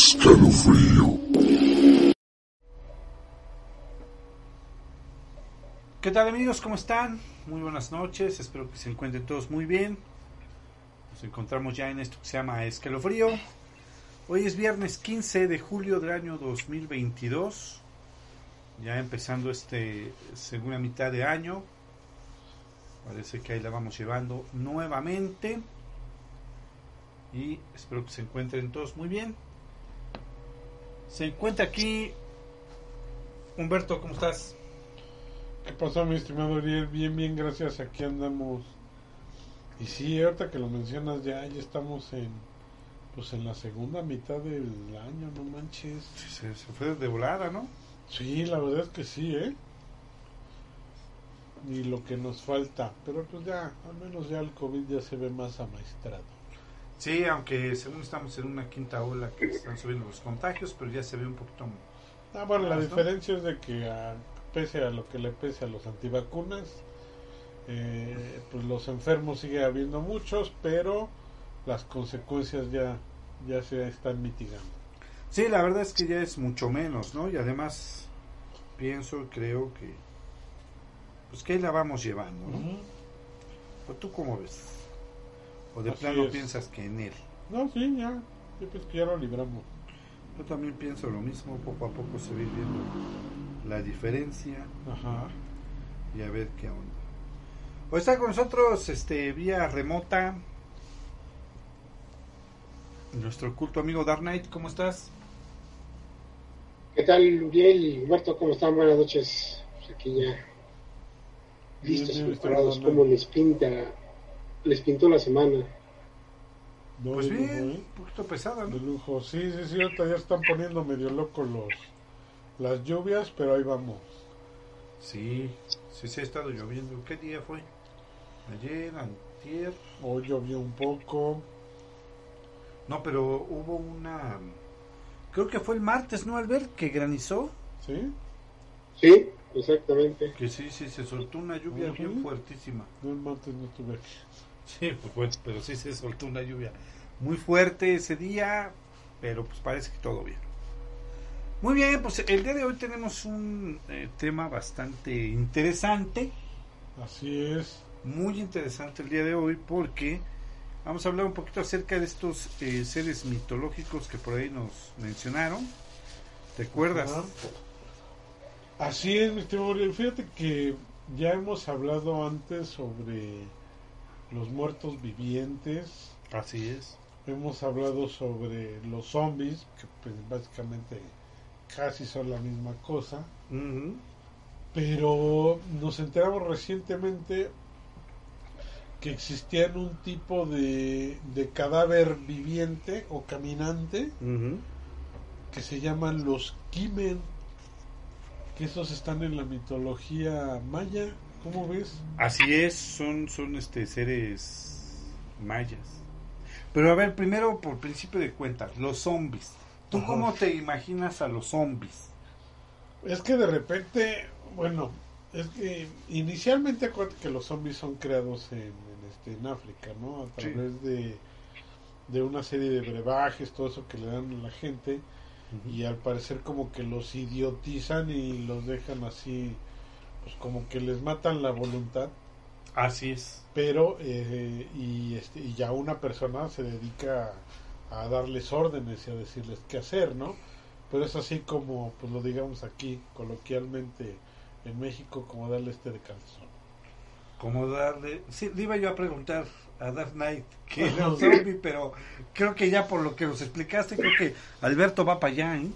Escalofrío. ¿Qué tal amigos? ¿Cómo están? Muy buenas noches, espero que se encuentren todos muy bien. Nos encontramos ya en esto que se llama Escalofrío. Hoy es viernes 15 de julio del año 2022. Ya empezando este segunda mitad de año. Parece que ahí la vamos llevando nuevamente. Y espero que se encuentren todos muy bien. Se encuentra aquí Humberto, ¿cómo estás? ¿Qué pasó, mi estimado Ariel? Bien, bien, gracias. Aquí andamos. Y sí, ahorita que lo mencionas, ya, ya estamos en pues en la segunda mitad del año, no manches. Se, se fue de volada, ¿no? Sí, la verdad es que sí, ¿eh? Y lo que nos falta. Pero pues ya, al menos ya el COVID ya se ve más amaestrado. Sí, aunque según estamos en una quinta ola que están subiendo los contagios, pero ya se ve un poquito Ah, bueno, la diferencia es de que a- pese a lo que le pese a los antivacunas, eh, pues los enfermos sigue habiendo muchos, pero las consecuencias ya, ya se están mitigando. Sí, la verdad es que ya es mucho menos, ¿no? Y además pienso, creo que pues que ahí la vamos llevando, ¿no? ¿O tú cómo ves? ¿O de Así plano es. piensas que en él? No, sí, ya, yo pienso que ya lo libramos. Yo también pienso lo mismo, poco a poco se va a ir viendo la diferencia Ajá. y a ver qué onda. Hoy está con nosotros este vía remota nuestro culto amigo Dark Knight, ¿cómo estás? ¿Qué tal, Uriel? Humberto, ¿cómo están? Buenas noches. Pues aquí ya listos, bien, preparados. ¿Cómo les pinta? Les pintó la semana. No, Pues de bien, lujo, ¿eh? un poquito pesada, De ¿no? lujo. Sí, sí, sí, ahorita ya están poniendo medio locos los, las lluvias, pero ahí vamos. Sí, sí se ha estado lloviendo. ¿Qué día fue? Ayer, antier. Hoy llovió un poco. No, pero hubo una... Creo que fue el martes, ¿no, Albert? Que granizó. ¿Sí? Sí, exactamente. Que sí, sí, se soltó una lluvia bien fuertísima. No, el martes no estuve aquí. Sí, pues bueno, pero sí se soltó una lluvia muy fuerte ese día, pero pues parece que todo bien. Muy bien, pues el día de hoy tenemos un eh, tema bastante interesante, Así es. muy interesante el día de hoy porque vamos a hablar un poquito acerca de estos eh, seres mitológicos que por ahí nos mencionaron. ¿Te acuerdas? Ajá. Así es, mi estimado. Fíjate que ya hemos hablado antes sobre los muertos vivientes. Así es. Hemos hablado sobre los zombies, que pues básicamente casi son la misma cosa. Pero nos enteramos recientemente que existían un tipo de, de cadáver viviente o caminante que se llaman los Kimen, que esos están en la mitología maya, ¿cómo ves? Así es, son, son este seres mayas. Pero a ver, primero por principio de cuentas, los zombies. ¿Tú Ajá. cómo te imaginas a los zombies? Es que de repente, bueno, es que inicialmente acuérdate que los zombies son creados en, en, este, en África, ¿no? A Sí. través de, de una serie de brebajes, todo eso que le dan a la gente. y al parecer como que los idiotizan y los dejan así pues como que les matan la voluntad Así es. pero eh, y este y ya una persona se dedica a, a darles órdenes y a decirles qué hacer no pero es así como pues lo digamos aquí coloquialmente en México como darle este de calzón Como darle... Sí, le iba yo a preguntar a Dark Knight que era un zombie, pero creo que ya por lo que nos explicaste, creo que Alberto va para allá, ¿eh?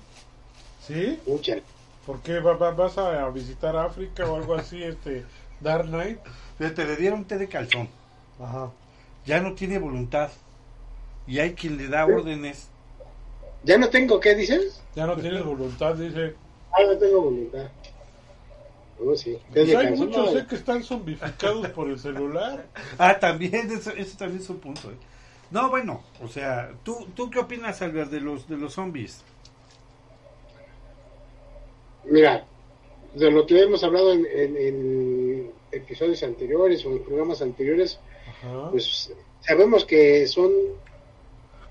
sí Mucha. ¿Por qué Va- va- vas a visitar África o algo así este Dark Knight Fíjate, le dieron té de calzón. ajá Ya no tiene voluntad. Y hay quien le da órdenes. ¿Ya no tengo qué dices? ya no tienes voluntad dice Ah, no tengo voluntad. Oh, sí. Pues hay calzón, muchos no. eh, que están zombificados por el celular. Ah, también, eso, eso también es un punto. ¿eh? No, bueno, o sea, ¿tú, ¿tú qué opinas, Albert, de los, de los zombies? Mira, de lo que hemos hablado en, en- en episodios anteriores o en programas anteriores, Ajá. pues sabemos que son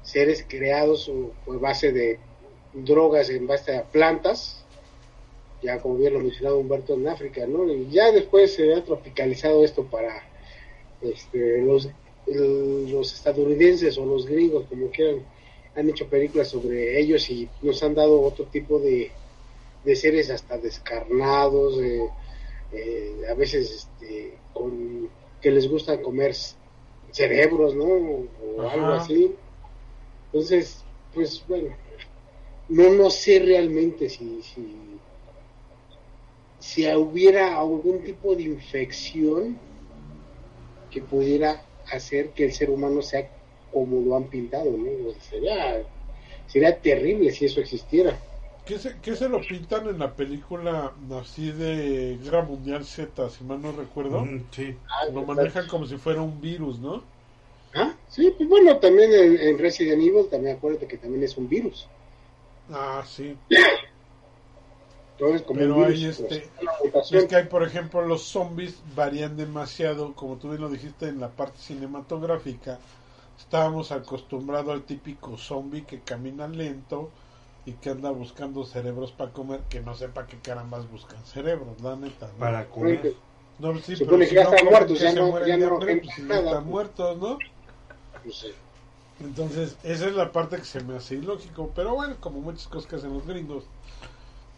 seres creados por base de drogas en base a plantas, ya como bien lo mencionado Humberto en África, ¿no? Y ya después se ha tropicalizado esto para este, los, los estadounidenses o los gringos, como quieran, han hecho películas sobre ellos y nos han dado otro tipo de, de seres hasta descarnados, eh, a veces este, con que les gusta comer cerebros, ¿no? O algo así. Entonces, pues bueno, no, no sé realmente si, si, si hubiera algún tipo de infección que pudiera hacer que el ser humano sea como lo han pintado, ¿no? sería, sería terrible si eso existiera. ¿Qué se, ¿Qué se lo pintan en la película así de Guerra Mundial Z, si mal no recuerdo? sí. Ah, lo manejan como si fuera un virus, ¿no? Ah, sí, pues bueno, también en, Resident Evil, también acuérdate que también es un virus. Ah, sí. Entonces, como Pero un hay virus, este, pues, es que hay, por ejemplo, los zombies varían demasiado, como tú bien lo dijiste en la parte cinematográfica. Estábamos acostumbrados al típico zombie que camina lento, y que anda buscando cerebros para comer, que no sepa qué carambas buscan cerebros, la neta. ¿no? Para comer. No, sí, pero supone si que ya no están muertos, ya se no- mueren ya de no hambre, pues, si ya nada, están pues. muertos, ¿no? No sé. Entonces, esa es la parte que se me hace ilógico, pero bueno, como muchas cosas que hacen los gringos,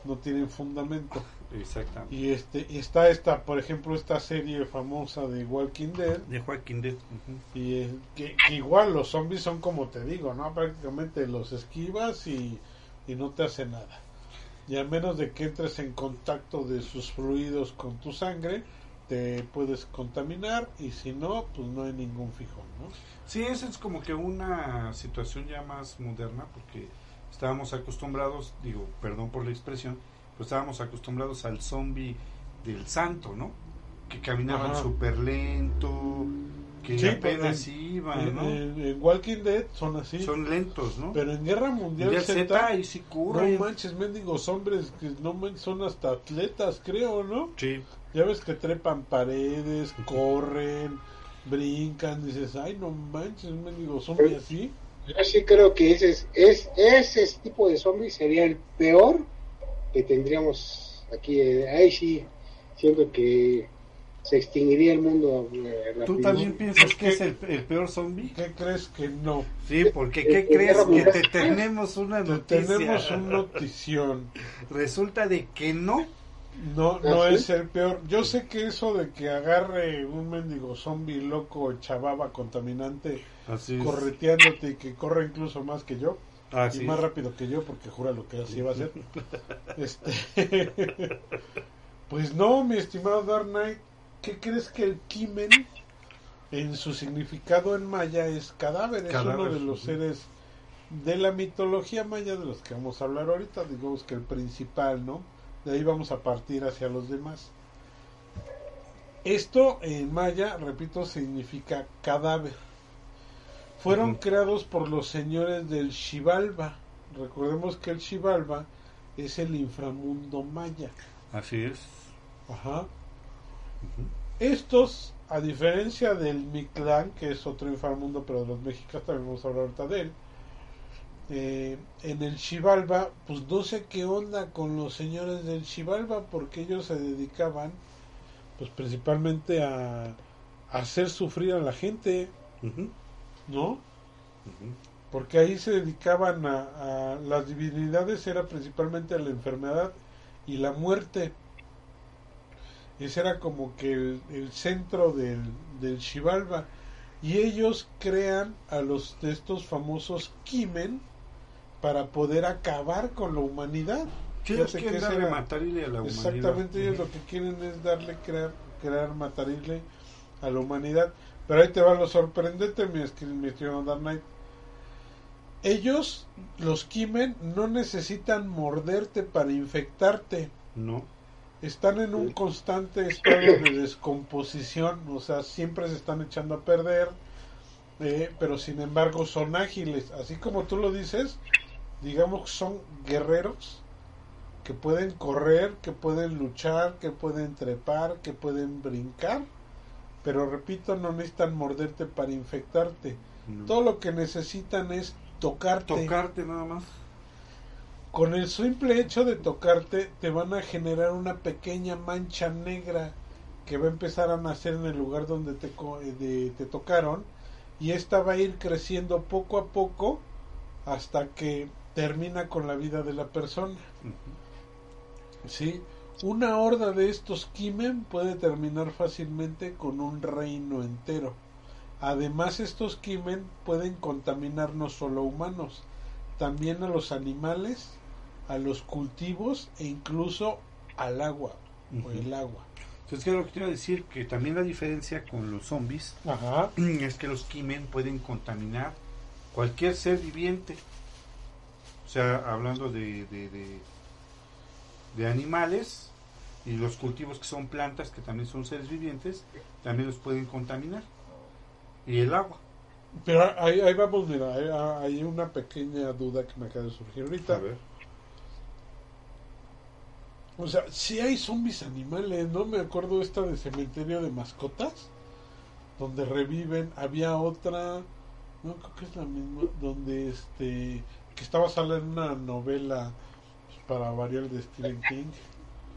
no tienen fundamento. Exactamente. Y este y está esta, por ejemplo, esta serie famosa de Walking Dead, De Joaquín Dead. y eh, que, que igual los zombies son como te digo, ¿no? Prácticamente los esquivas y, y no te hace nada. Y a menos de que entres en contacto de sus fluidos con tu sangre, te puedes contaminar y si no, pues no hay ningún fijón, ¿no? Sí, esa es como que una situación ya más moderna porque estábamos acostumbrados, digo, perdón por la expresión, pero estábamos acostumbrados al zombie del santo, ¿no? Que caminaban súper lento, que Sí, apenas pues, iban, En, ¿no? en- en Walking Dead son así, Son lentos, ¿no? pero en Guerra Mundial Z, Z, ahí sí no manches, mendigos hombres que no manches, son hasta atletas, creo, ¿no? Sí, Ya ves que trepan paredes, corren, brincan, dices, ay, no manches, un mendigo zombie así. Yo sí creo que ese, es, es, ese tipo de zombie sería el peor que tendríamos aquí. eh, Ahí sí siento que se extinguiría el mundo. eh, ¿Tú también piensas que es el, el peor zombie? ¿Qué crees que no? Sí, porque ¿qué Eh, crees eh, que te tenemos una Te- noticia? tenemos un notición. Resulta de que no. No, no ¿Ah, sí? es el peor. Yo sé que eso de que agarre un mendigo zombie loco, chababa, contaminante, Así correteándote y que corre incluso más que yo, Así y más es. rápido que yo, porque jura lo que así va a ser. Este, pues no, mi estimado Dark Knight, ¿qué crees que el Kimen, en su significado en maya, es cadáver? Es Cadáver, uno de los seres de la mitología maya de los que vamos a hablar ahorita, digamos que el principal, ¿no? De ahí vamos a partir hacia los demás. Esto en maya, repito, significa cadáver. Fueron creados por los señores del Xibalba. Recordemos que el Xibalba es el inframundo maya. Así es. Ajá. Estos, a diferencia del Mictlán, que es otro inframundo, pero de los mexicanos también vamos a hablar ahorita de él. eh, en el Xibalba, pues no sé qué onda con los señores del Xibalba, porque ellos se dedicaban, pues principalmente a, a hacer sufrir a la gente. ¿no? Porque ahí se dedicaban a, a- las divinidades era principalmente a la enfermedad y la muerte ese era como que el, el centro del, del Xibalba y ellos crean a los de estos famosos Kimen para poder acabar con la humanidad ellos que quieren ese darle era- matarile a la humanidad. Exactamente, ellos lo que quieren es darle, crear, crear, matarile a la humanidad. Pero ahí te va lo sorprendente, mi, estimado Dark Knight. Ellos, los Kimen, no necesitan morderte para infectarte. No. Están en un constante estado de descomposición, o sea, siempre se están echando a perder, eh, pero sin embargo son ágiles. Así como tú lo dices, digamos que son guerreros que pueden correr, que pueden luchar, que pueden trepar, que pueden brincar, pero repito, no necesitan morderte para infectarte. no. Todo lo que necesitan es tocarte. Tocarte nada más. Con el simple hecho de tocarte te van a generar una pequeña mancha negra que va a empezar a nacer en el lugar donde te, eh, de- te tocaron y esta va a ir creciendo poco a poco hasta que termina con la vida de la persona. ¿sí? Una horda de estos Kimen puede terminar fácilmente con un reino entero. Además, estos Kimen pueden contaminar no solo humanos, también a los animales, a los cultivos e incluso al agua o el agua. Entonces, ¿qué es lo que te iba a decir? Que también la diferencia con los zombies Ajá. es que los Kimen pueden contaminar cualquier ser viviente. O sea, hablando de, de, de, de animales y los cultivos que son plantas, que también son seres vivientes, también los pueden contaminar. Y el agua. Pero ahí, ahí vamos, mira, hay, hay una pequeña duda que me acaba de surgir ahorita. A ver. O sea, si hay zombies animales, ¿no? Me acuerdo esta de cementerio de mascotas, donde reviven. Había otra, no creo que es la misma, donde este, que estaba en una novela pues, para variar de Stephen King.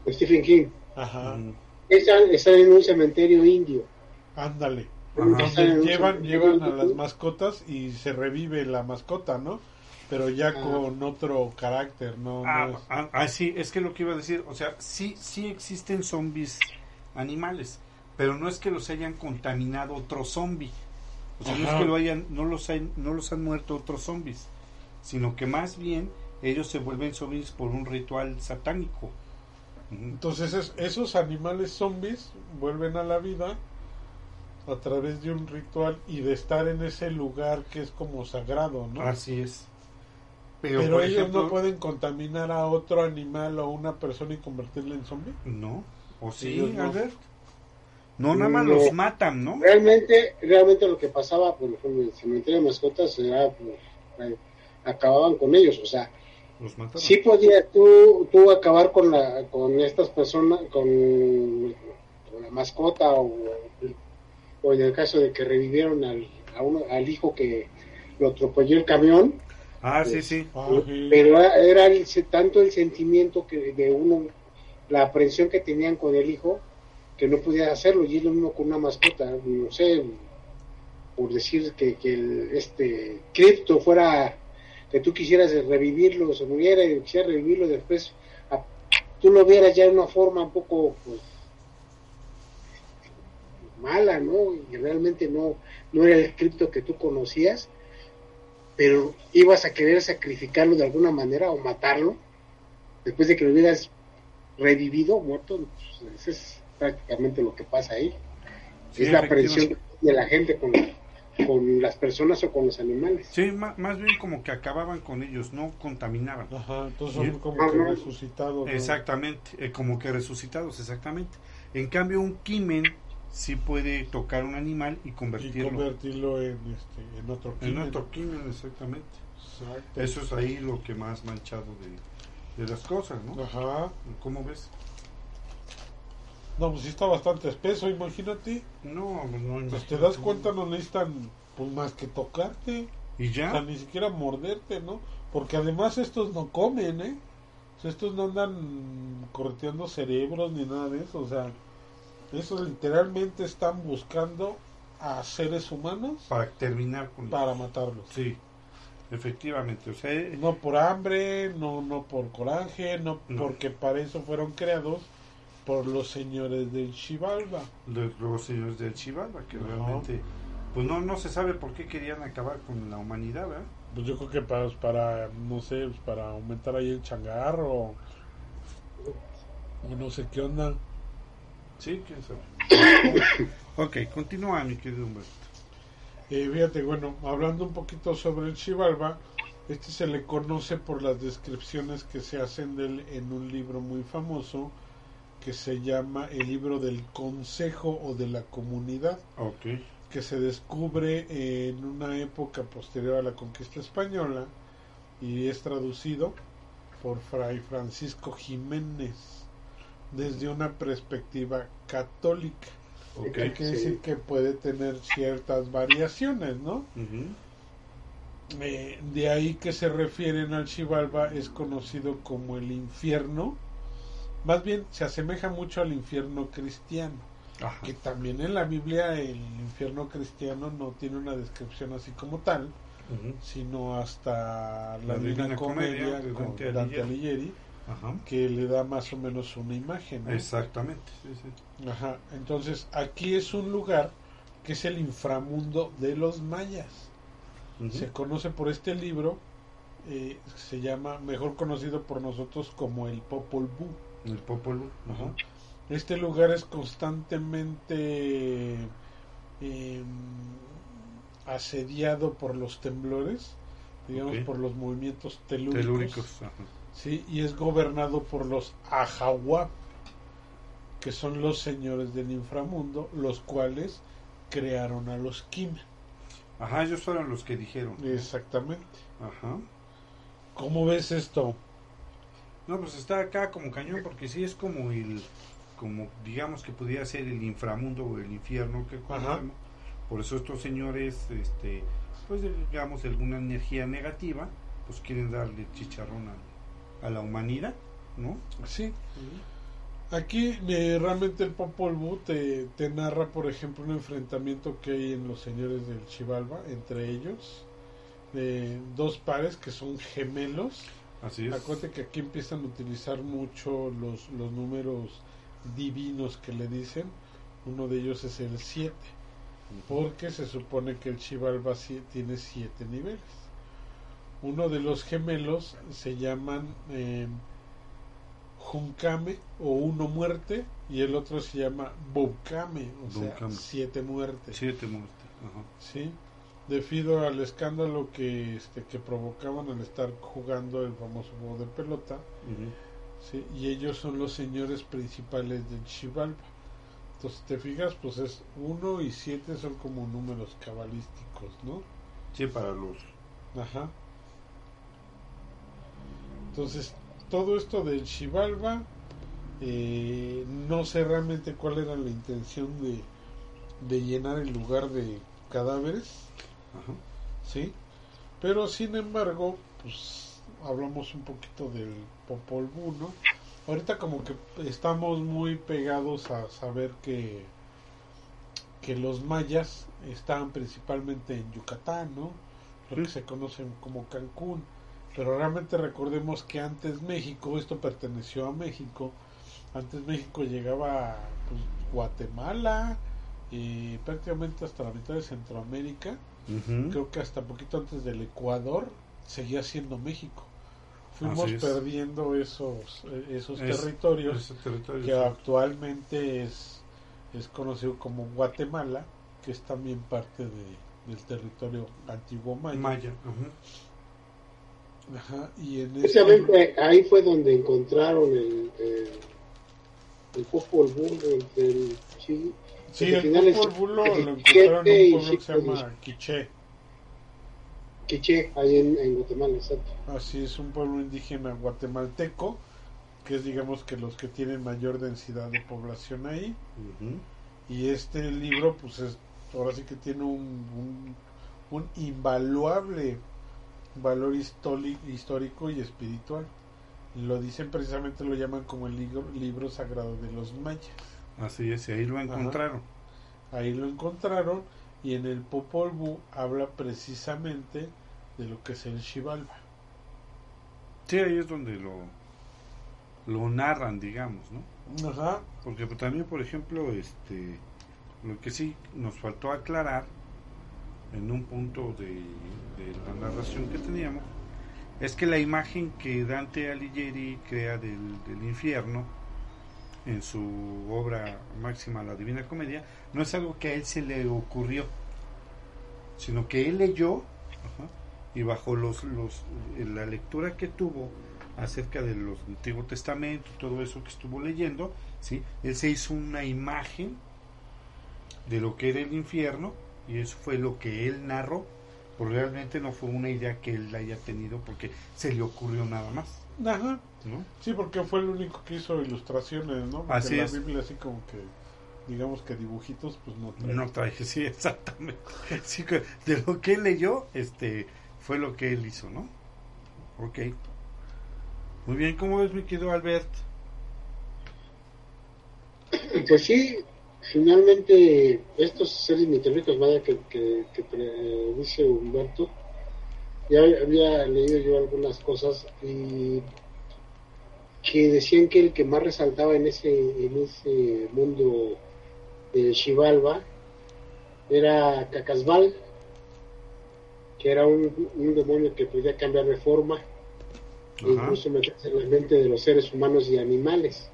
Stephen King. Ajá, Mm, Está, está en un cementerio indio. ándale. Ajá. Está en Donde un llevan, llevan a las mascotas y se revive la mascota, ¿no? Pero ya Ah. con otro carácter, ¿no? no Ah, es- ah, ah, sí, es que lo que iba a decir, o sea, sí, sí existen zombies animales, pero no es que los hayan contaminado otro zombie. O sea, no es que lo hayan, no los, han, no los han muerto otros zombies, sino que más bien ellos se vuelven zombies por un ritual satánico. Entonces es- esos animales zombies vuelven a la vida a través de un ritual y de estar en ese lugar que es como sagrado, ¿no? Así es. Pero, Pero, por ellos ejemplo, no pueden contaminar a otro animal o una persona y convertirle en zombie. No, o sí, no. Albert. No, nada más No. los matan, ¿no? Realmente, realmente lo que pasaba, por ejemplo, en el cementerio de mascotas era, pues, eh, acababan con ellos, o sea, Los mataron. sí podía tú, tú acabar con la, con estas personas, con, con la mascota o, o en el caso de que revivieron al, a uno- al hijo que lo atropelló el camión, Ah, sí, sí. Ah, sí. pero era, era el- tanto el sentimiento que de uno, la aprensión que tenían con el hijo, que no podía hacerlo, y es lo mismo con una mascota, no sé, por decir que, que el, este cripto fuera, que tú quisieras revivirlo, se muriera y quisieras revivirlo después, a- tú lo vieras ya de una forma un poco, pues, mala, ¿no? Y realmente no, no era el cripto que tú conocías, pero ibas a querer sacrificarlo de alguna manera o matarlo después de que lo hubieras revivido, muerto, pues, eso es prácticamente lo que pasa ahí. Sí, es la aprensión de la gente con, con las personas o con los animales. Sí, ma- más bien como que acababan con ellos, no contaminaban. Ajá, entonces son como que Ajá. resucitados. ¿no? Exactamente, eh, como que resucitados, exactamente. En cambio, un kimen sí puede tocar un animal y Y convertirlo convertirlo en, este, en otro en kimen. otro kimen, exactamente. Exacto. Eso es ahí lo que más manchado de, de las cosas, ¿no? Ajá. ¿Cómo ves? No, pues sí está bastante espeso, imagínate. No, pues no. Pues te das cuenta, no necesitan pues más que tocarte. Y O sea, ya, ni siquiera morderte, ¿no? Porque además estos no comen, ¿eh? O sea, estos no andan correteando cerebros ni nada de eso. O sea, esos literalmente están buscando a seres humanos para terminar con para matarlos. Sí, efectivamente. O sea, eh, No por hambre, no, no por coraje, no, No. porque para eso fueron creados por los señores del Chivalba. los señores del Chivalba, que Ajá. realmente, pues no, no se sabe por qué querían acabar con la humanidad, ¿verdad? Pues yo creo que para, para no sé, pues para aumentar ahí el changarro o, o no sé qué onda. Sí, quién sabe. ok, continúa, mi querido Humberto. Eh, fíjate, bueno, hablando un poquito sobre el Chivalba, este se le conoce por las descripciones que se hacen de él en un libro muy famoso que se llama el libro del consejo o de la comunidad, Ok. que se descubre en una época posterior a la conquista española y es traducido por Fray Francisco Jiménez desde una perspectiva católica. Ok. Que quiere Sí. decir que puede tener ciertas variaciones, ¿no? Eh, de ahí que se refieren al Xibalba es conocido como el infierno. Más bien se asemeja mucho al infierno cristiano. Ajá. Que también en la Biblia el infierno cristiano no tiene una descripción así como tal, sino hasta la, La Divina, Divina Comedia, Comedia con Dante Dante, Alighieri. Alighieri, Ajá. que le da más o menos una imagen. ¿no? Exactamente. Sí, sí. Ajá. Entonces aquí es un lugar que es el inframundo de los mayas. Se conoce por este libro, eh, se llama, mejor conocido por nosotros como el Popol Vuh. El Popol Vuh. Ajá. Este lugar es constantemente eh, asediado por los temblores, digamos por los movimientos telúricos, Telúricos. Ajá. ¿Sí? y es gobernado por los Ajahuap, que son los señores del inframundo, los cuales crearon a los Kim. Ajá, ellos fueron los que dijeron. Exactamente. Ajá. ¿Cómo ves esto? No, pues está acá como cañón porque sí es como el, como digamos que pudiera ser el inframundo o el infierno que conocemos. Por eso estos señores, este, pues digamos alguna energía negativa, pues quieren darle chicharrón a, a la humanidad, ¿no? Sí. Aquí eh, realmente el Popol Vuh te, te narra, por ejemplo, un enfrentamiento que hay en los señores del Chivalba, entre ellos, de dos pares que son gemelos. Así es. Acuérdate que aquí empiezan a utilizar mucho los, los números divinos que le dicen. Uno de ellos es el 7, porque se supone que el Chivalba tiene 7 niveles. Uno de los gemelos se llaman eh, Junkame o Uno Muerte y el otro se llama Bukame, o sea, siete muertes. Siete muertes. Ajá. Sí, debido al escándalo que, este, que provocaban al estar jugando el famoso juego de pelota. ¿sí? y ellos son los señores principales del Xibalba. Entonces, te fijas, pues es 1 y 7 son como números cabalísticos, ¿no? Sí, para los. Ajá. Entonces, todo esto del Xibalba, eh, no sé realmente cuál era la intención de, de llenar el lugar de cadáveres, Ajá. ¿sí? Pero sin embargo, pues hablamos un poquito del Popol Vuh, ¿no? Ahorita como que estamos muy pegados a saber que que los mayas estaban principalmente en Yucatán, ¿no? Lo que se conocen como Cancún. Pero realmente recordemos que antes México, esto perteneció a México, antes México llegaba a pues, Guatemala y prácticamente hasta la mitad de Centroamérica creo que hasta poquito antes del Ecuador seguía siendo México. Fuimos es. perdiendo esos eh, esos Es- territorios territorio, que sí. actualmente es es conocido como Guatemala, que es también parte de, del territorio antiguo maya. Maya. ujú. Ajá, y en Precisamente ahí fue donde encontraron el, el, el del, del Chi- Sí, el Vuh lo, encontraron en un pueblo que se llama Quiché. Quiché, ahí en, en Guatemala, exacto. Así es un pueblo indígena guatemalteco, que es digamos que los que tienen mayor densidad de población ahí. Y este libro, pues es, ahora sí que tiene un, un, un invaluable valor histórico, y espiritual. Lo dicen precisamente, lo llaman como el libro, libro sagrado de los mayas. Así es, y ahí lo encontraron. Ahí lo encontraron y en el Popol Vuh habla precisamente de lo que es el Xibalba. Sí, ahí es donde lo, lo narran, digamos, ¿no? Ajá. Porque también, por ejemplo, este, lo que sí nos faltó aclarar en un punto de, la narración que teníamos es que la imagen que Dante Alighieri crea del, del infierno en su obra máxima La Divina Comedia no es algo que a él se le ocurrió, sino que él leyó y bajo los, los la lectura que tuvo acerca de los Antiguo Testamento, todo eso que estuvo leyendo, ¿sí? Él se hizo una imagen de lo que era el infierno y eso fue lo que él narró, pero realmente no fue una idea que él haya tenido porque se le ocurrió nada más, Ajá. ¿no? Sí, porque fue el único que hizo ilustraciones, ¿no? Porque Así la es. Biblia así como que, digamos que dibujitos, pues no trae. No traje, sí, exactamente. Sí, que de lo que él leyó, este, fue lo que él hizo, ¿no? Ok. Muy bien, ¿cómo ves mi querido Albert? Pues sí, finalmente estos seres mitológicos vaya que, que, dice Humberto, ya había leído yo algunas cosas y que decían que el que más resaltaba en ese, en ese mundo de Xibalba era Cacasbal, que era un, demonio que podía cambiar de forma e incluso meterse en la mente de los seres humanos y animales.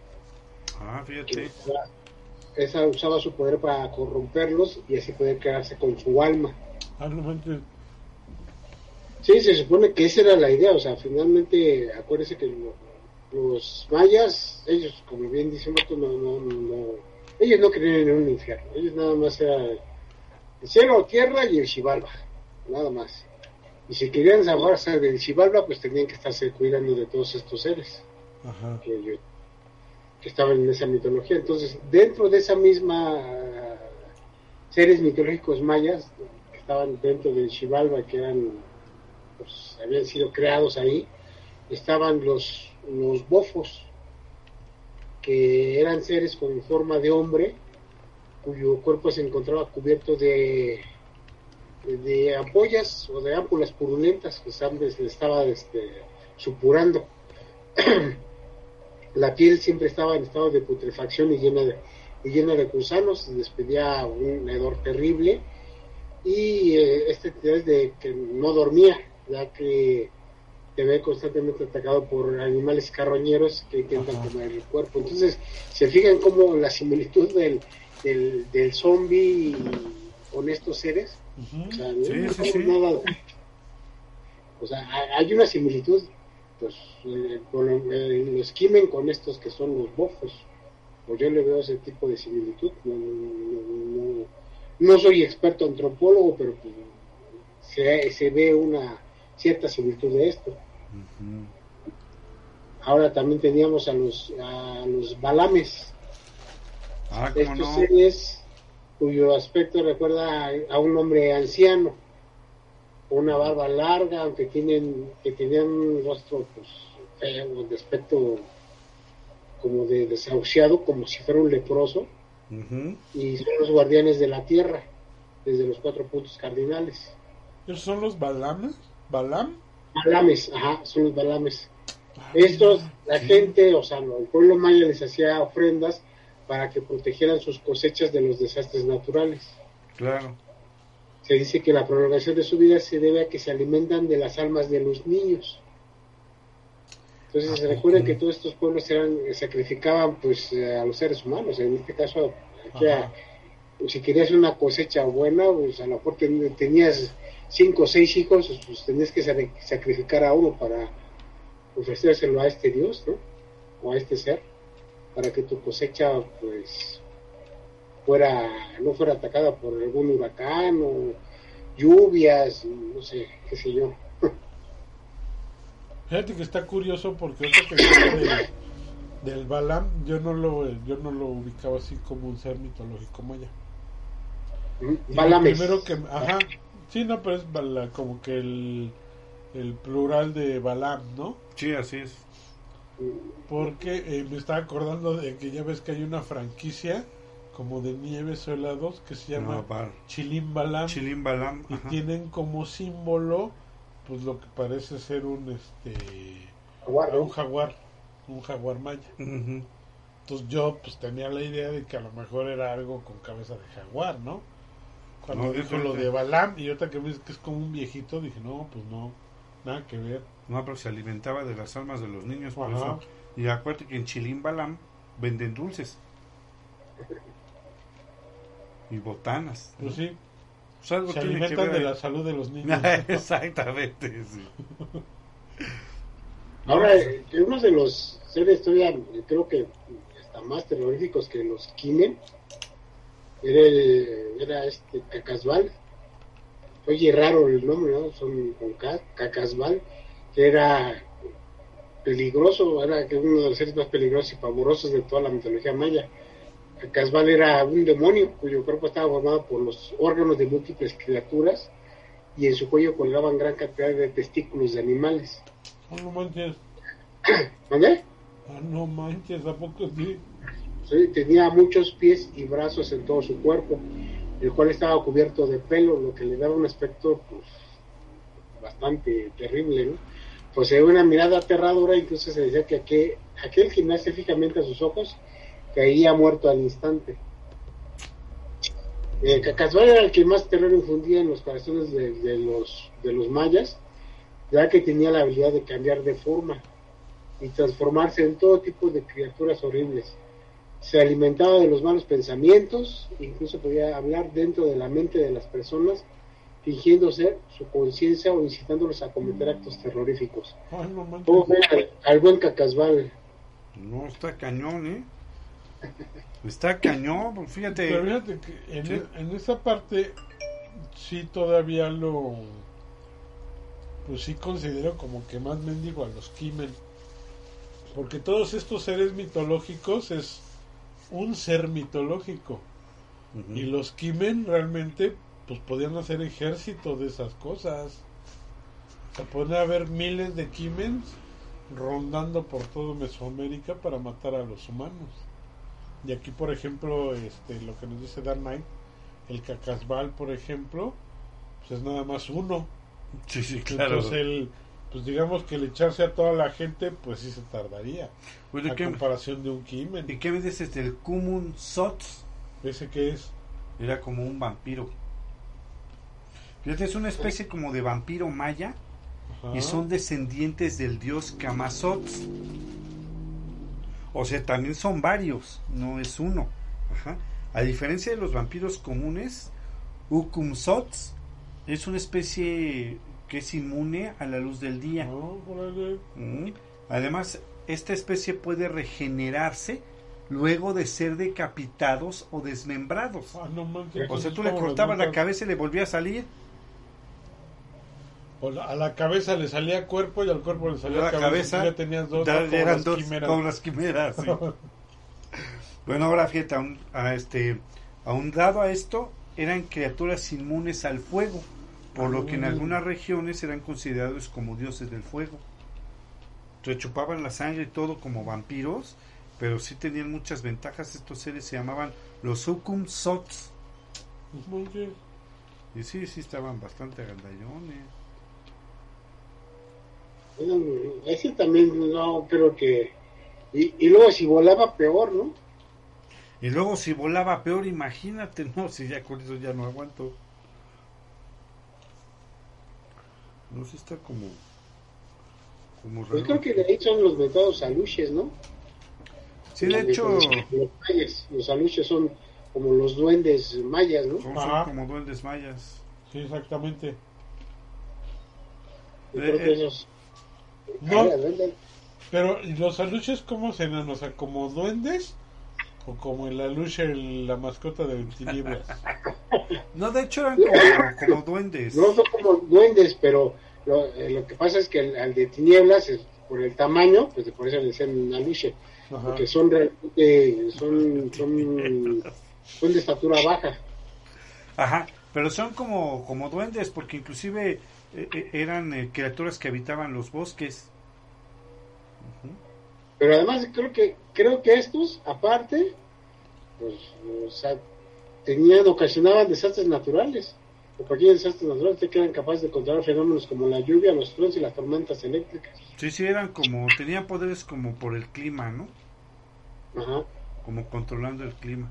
Ah, fíjate. Esa usaba su poder para corromperlos y así poder quedarse con su alma. Sí, se supone que esa era la idea, o sea, finalmente, acuérdese que los mayas, ellos, como bien dice Marto, no, no, no, ellos no creían en un infierno, ellos nada más era el cielo, tierra y el Xibalba, nada más. Y si querían salvarse del Xibalba, pues tenían que estarse cuidando de todos estos seres. Ajá. Que, estaban en esa mitología. Entonces, dentro de esa misma seres mitológicos mayas que estaban dentro del Xibalba, que eran, pues, habían sido creados ahí, estaban los, los bofos, que eran seres con forma de hombre, cuyo cuerpo se encontraba cubierto de, de ampollas o de ámpulas purulentas que se estaba este, supurando. la piel siempre estaba en estado de putrefacción y llena de, y llena de gusanos, despedía un hedor terrible y eh, este es de que no dormía, ya que se ve constantemente atacado por animales carroñeros que intentan comer el cuerpo. Entonces, se fijan cómo la similitud del, del, del zombie con estos seres. O sea, o sea, hay una similitud pues eh, eh, los quimen con estos que son los bofos. Pues yo le veo ese tipo de similitud. No, soy experto antropólogo, pero pues, se, se, ve una cierta similitud de esto. Ahora también teníamos a los, a los balames. Ah, estos seres cuyo aspecto recuerda a un hombre anciano una barba larga, aunque tienen, que tenían un rostro pues feo, de aspecto como de desahuciado, como si fuera un leproso, y son los guardianes de la tierra, desde los cuatro puntos cardinales. ¿Esos son los balames? ¿Balam? Balames, ajá, son los balames. Ah, Estos, la gente, o sea, el pueblo maya les hacía ofrendas para que protegieran sus cosechas de los desastres naturales. Claro se dice que la prolongación de su vida se debe a que se alimentan de las almas de los niños. Entonces se recuerda que todos estos pueblos eran, sacrificaban pues a los seres humanos, en este caso, si querías una cosecha buena, pues a lo mejor tenías cinco o seis hijos, pues tenías que sacrificar a uno para ofrecérselo a este Dios, ¿no? O a este ser, para que tu cosecha pues fuera no fuera atacada por algún huracán o lluvias, no sé, qué sé yo. Fíjate que está curioso porque otro que del Balam, yo no lo yo no lo ubicaba así como un ser mitológico maya. Balames. Primero que ajá, sí, no, pero es como que el el plural de Balam, ¿no? Sí, así es. Porque eh, me estaba acordando de que ya ves que hay una franquicia como de nieves o helados que se llama Chilimbalam. Chilimbalam. Y tienen como símbolo pues lo que parece ser un este un jaguar, un jaguar maya. Entonces yo pues tenía la idea de que a lo mejor era algo con cabeza de jaguar, ¿no? Cuando dijo lo de Balam y otra que me dice que es como un viejito, dije, no, pues no, nada que ver. No, pero se alimentaba de las almas de los niños, por eso. Y acuérdate que en Chilimbalam venden dulces y botanas. Pues sí. se alimentan de la salud de los niños. Exactamente, Ahora, uno de los seres todavía, creo que hasta más terroríficos que los Kimen, era, era este Cacasbal. Oye, raro el nombre, ¿no? Son con Cacasbal, que era peligroso, era uno de los seres más peligrosos y pavorosos de toda la mitología maya Casval era un demonio cuyo cuerpo estaba formado por los órganos de múltiples criaturas y en su cuello colgaban gran cantidad de testículos de animales. Ah, no manches. ¿Dónde? Ah, no manches, ¿a poco sí? Sí, tenía muchos pies y brazos en todo su cuerpo, el cual estaba cubierto de pelo, lo que le daba un aspecto pues, bastante terrible, ¿no? Pues era una mirada aterradora, incluso se decía que aquel, aquel que nace fijamente a sus ojos caería muerto al instante. Eh, era el que más terror infundía en los corazones de, de los, de los mayas, ya que tenía la habilidad de cambiar de forma y transformarse en todo tipo de criaturas horribles. Se alimentaba de los malos pensamientos, incluso podía hablar dentro de la mente de las personas, fingiendo ser su conciencia o incitándolos a cometer actos terroríficos. Ay, no manches. ¿Cómo ven al, al buen Cacasbal? No, está cañón, ¿eh? Está cañón, pues fíjate. Pero fíjate que en, Sí. e- en esa parte sí todavía lo pues sí considero como que más mendigo a los Kimen porque todos estos seres mitológicos es un ser mitológico. Y los Kimen realmente pues podían hacer ejército de esas cosas. O sea, pueden haber miles de Kimens rondando por todo Mesoamérica para matar a los humanos y aquí por ejemplo este lo que nos dice Dan el Cacasbal por ejemplo pues es nada más uno Sí, sí, claro. entonces el pues digamos que el echarse a toda la gente pues sí se tardaría Bueno, a ¿qué, comparación de un Kimen ¿Y qué me dices del Kumun Sots? ese que es Era como un vampiro. Fíjate, es una especie como de vampiro maya Ajá. y son descendientes del dios Kamazots. O sea, también son varios, no es uno. Ajá. A diferencia de los vampiros comunes, Ukumsots es una especie que es inmune a la luz del día. Órale. Mm. Además, esta especie puede regenerarse luego de ser decapitados o desmembrados. Ah, no manches. O sea, entonces, tú le ¿cómo los cortabas la cabeza y le volvía a salir. O la- a la cabeza le salía cuerpo y al cuerpo le salía la cabeza, Ya tenías dos, ya ¿no? como eran dos quimeras. como las quimeras. sí. bueno, ahora fíjate, a un, a este, a esto, eran criaturas inmunes al fuego, por lo que en Mm. algunas regiones eran considerados como dioses del fuego. Entonces chupaban la sangre y todo como vampiros, pero sí tenían muchas ventajas. Estos seres se llamaban los Ukum Sots. Y sí, sí estaban bastante agandallones. Ese también no creo que... Y, y luego si volaba peor, ¿no? Y luego si volaba peor, imagínate, no, si ya con eso ya no aguanto. No sé, está como... Como Pues raro. creo que de ahí son los metados aluches, ¿no? Sí, de hecho, Los, mayas, los aluches son como los duendes mayas, ¿no? son, como duendes mayas. Sí, exactamente. Yo Eh, creo que eh. esos... No. Pero, ¿y los aluches cómo serán? O sea, ¿como duendes? ¿O como el aluche, el- la mascota de tinieblas? No, de hecho eran como, como duendes. No son como duendes, pero lo, eh, lo que pasa es que el, al de tinieblas, es, por el tamaño, pues por eso le decían aluche, Ajá. porque son realmente, son, son, son de estatura baja. Ajá, pero son como, como duendes, porque inclusive eh, eh, eran eh, criaturas que habitaban los bosques. Pero además creo que creo que estos, aparte, pues, o sea, tenían, ocasionaban desastres naturales. O pequeños desastres naturales que eran capaces de controlar fenómenos como la lluvia, los truenos y las tormentas eléctricas. Sí, sí, eran como, tenían poderes como por el clima, ¿no? Ajá. Como controlando el clima.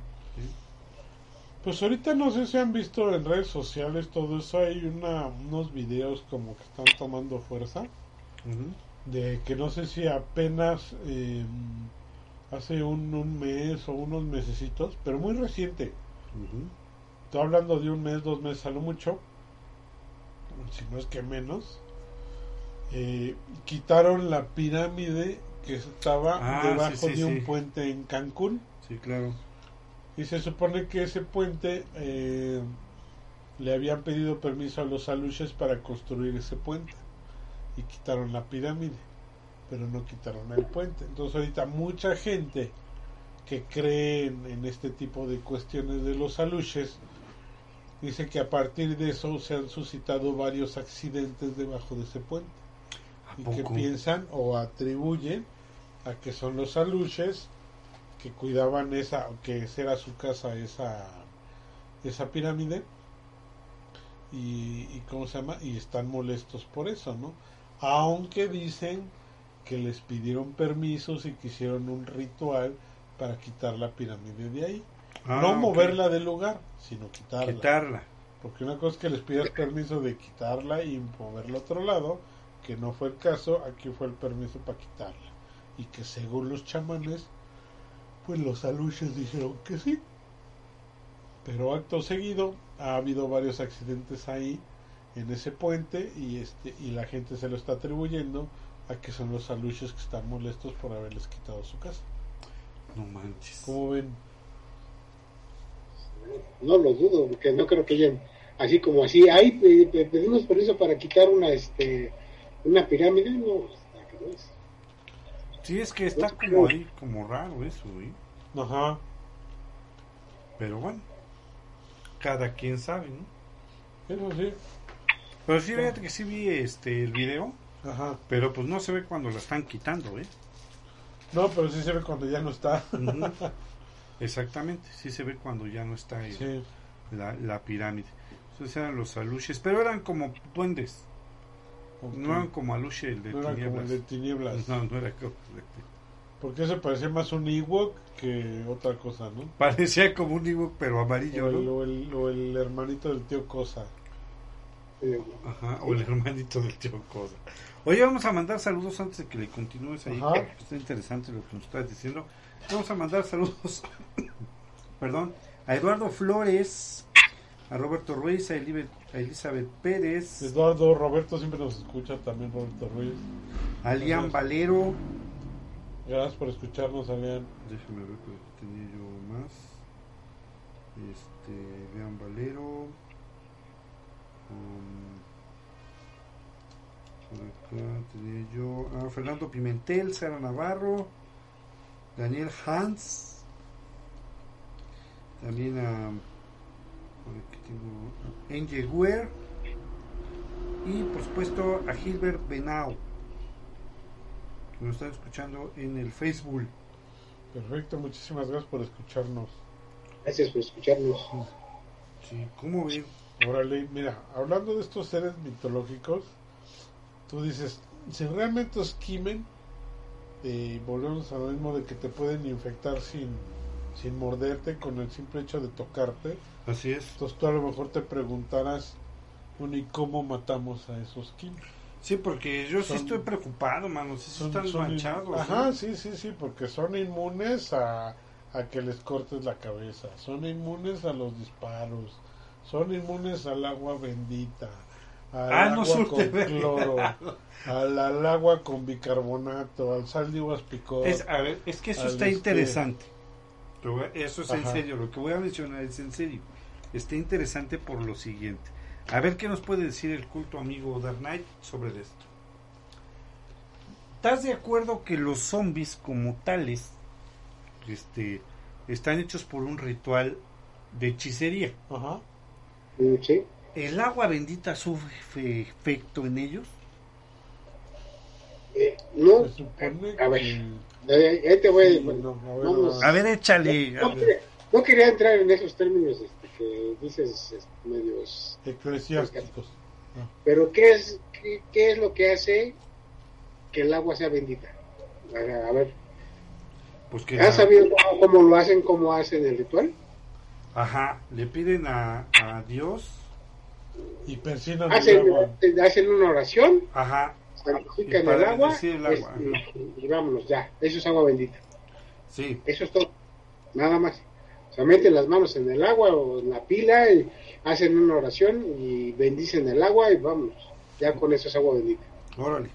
Pues ahorita no sé si han visto en redes sociales todo eso. Hay una, unos videos como que están tomando fuerza. De que no sé si apenas eh, hace un, un mes o unos mesecitos, pero muy reciente. Ujú. Estoy hablando de un mes, dos meses a lo mucho, si no es que menos. eh, quitaron la pirámide que estaba Ah, debajo sí, sí, de un sí. puente en Cancún. Sí, claro. Y se supone que ese puente eh, le habían pedido permiso a los aluches para construir ese puente. Y quitaron la pirámide, pero no quitaron el puente. Entonces ahorita mucha gente que cree en, este tipo de cuestiones de los aluches Dice que a partir de eso se han suscitado varios accidentes debajo de ese puente. ¿A Y que piensan o atribuyen a que son los aluches que cuidaban esa, que era su casa, esa, esa pirámide. Y, y cómo se llama, y están molestos por eso, ¿no? Aunque dicen que les pidieron permisos y que hicieron un ritual para quitar la pirámide de ahí. Ah, no moverla del lugar, sino quitarla. Quitarla. Porque una cosa es que les pidas permiso de quitarla y moverla a otro lado, que no fue el caso, aquí fue el permiso para quitarla. Y que según los chamanes, pues los aluches dijeron que sí. Pero acto seguido ha habido varios accidentes ahí en ese puente y este y la gente se lo está atribuyendo a que son los aluches que están molestos por haberles quitado su casa. No manches. ¿Cómo ven? No lo dudo, porque no creo que hayan, así como así, ahí pe- pe- pedimos permiso para quitar una este una pirámide, no, no es. Sí, es que está como ahí, como raro eso, ¿eh? Ajá. Pero bueno, cada quien sabe, ¿no? Eso sí. Pero sí, fíjate que sí vi este el video, Ajá. pero pues no se ve cuando la están quitando, ¿eh? No, pero sí se ve cuando ya no está. Exactamente, sí se ve cuando ya no está ahí Sí. la, la pirámide. Esos eran los aluches, pero eran como duendes, no eran como aluche el de No era como tinieblas. el de tinieblas. No, no era como... Porque se parecía más un Ewok que otra cosa, ¿no? Parecía como un ebook, pero O amarillo, el, ¿no? o el- o el hermanito del tío Cosa. Eh, Ajá, o el hermanito del tío Cosa. Oye, vamos a mandar saludos antes de que le continúes ahí. Ajá. Está interesante lo que nos estás diciendo. Vamos a mandar saludos, perdón, a Eduardo Flores, a Roberto Ruiz, a, Elizabeth Pérez, Eduardo Roberto siempre nos escucha, también Roberto Ruiz. a Valero. Gracias por escucharnos, Alian. Déjame ver qué tenía yo más. Este, Liam Valero. Um, por acá tenía yo a Fernando Pimentel, Sara Navarro, Daniel Hans, también a, aquí tengo a y por supuesto a Gilbert Benau, que nos están escuchando en el Facebook. Perfecto, muchísimas gracias por escucharnos. Gracias por escucharnos. Sí, ¿cómo ven? Órale, mira, hablando de estos seres mitológicos, tú dices, si realmente os quimen, eh, volvemos a lo mismo de que te pueden infectar sin, sin morderte con el simple hecho de tocarte. Así es. Entonces tú a lo mejor te preguntarás, bueno, ¿y cómo matamos a esos kim? Sí, porque yo sí estoy preocupado, mano. Sí, Son- están son in- manchados. Ajá, ¿no? sí, sí, sí, porque son inmunes a, a que les cortes la cabeza, son inmunes a los disparos, son inmunes al agua bendita, al Ah, agua con cloro, al, al agua con bicarbonato, al sal de uvas picor. Es, a ver, es que eso está este- interesante. Eso es en Ajá. serio. Lo que voy a mencionar es en serio. Está interesante por lo siguiente. A ver qué nos puede decir el culto amigo Dark Knight sobre esto. ¿Estás de acuerdo que los zombies como tales este, están hechos por un ritual de hechicería? Ajá. Sí. ¿El agua bendita sufre efecto en ellos? Eh, no, a ver, eh, te voy. Sí, bueno, no, a. A ver, échale. a no, ver. quería, no quería entrar en esos términos este, que dices medios. eclesiásticos. Pero ¿qué es, qué, qué es lo que hace que el agua sea bendita? A, a ver, Pues que ¿has sabido cómo, cómo lo hacen, cómo hacen el ritual? Ajá, le piden a, a Dios. Y persinan el Hacen, agua. hacen una oración, Ajá, santifican el agua, el agua, es- y, y vámonos, ya, eso es agua bendita. sí. Eso es todo, nada más. O sea, meten las manos en el agua o en la pila y hacen una oración y bendicen el agua y vámonos. Ya con eso es agua bendita. Órale.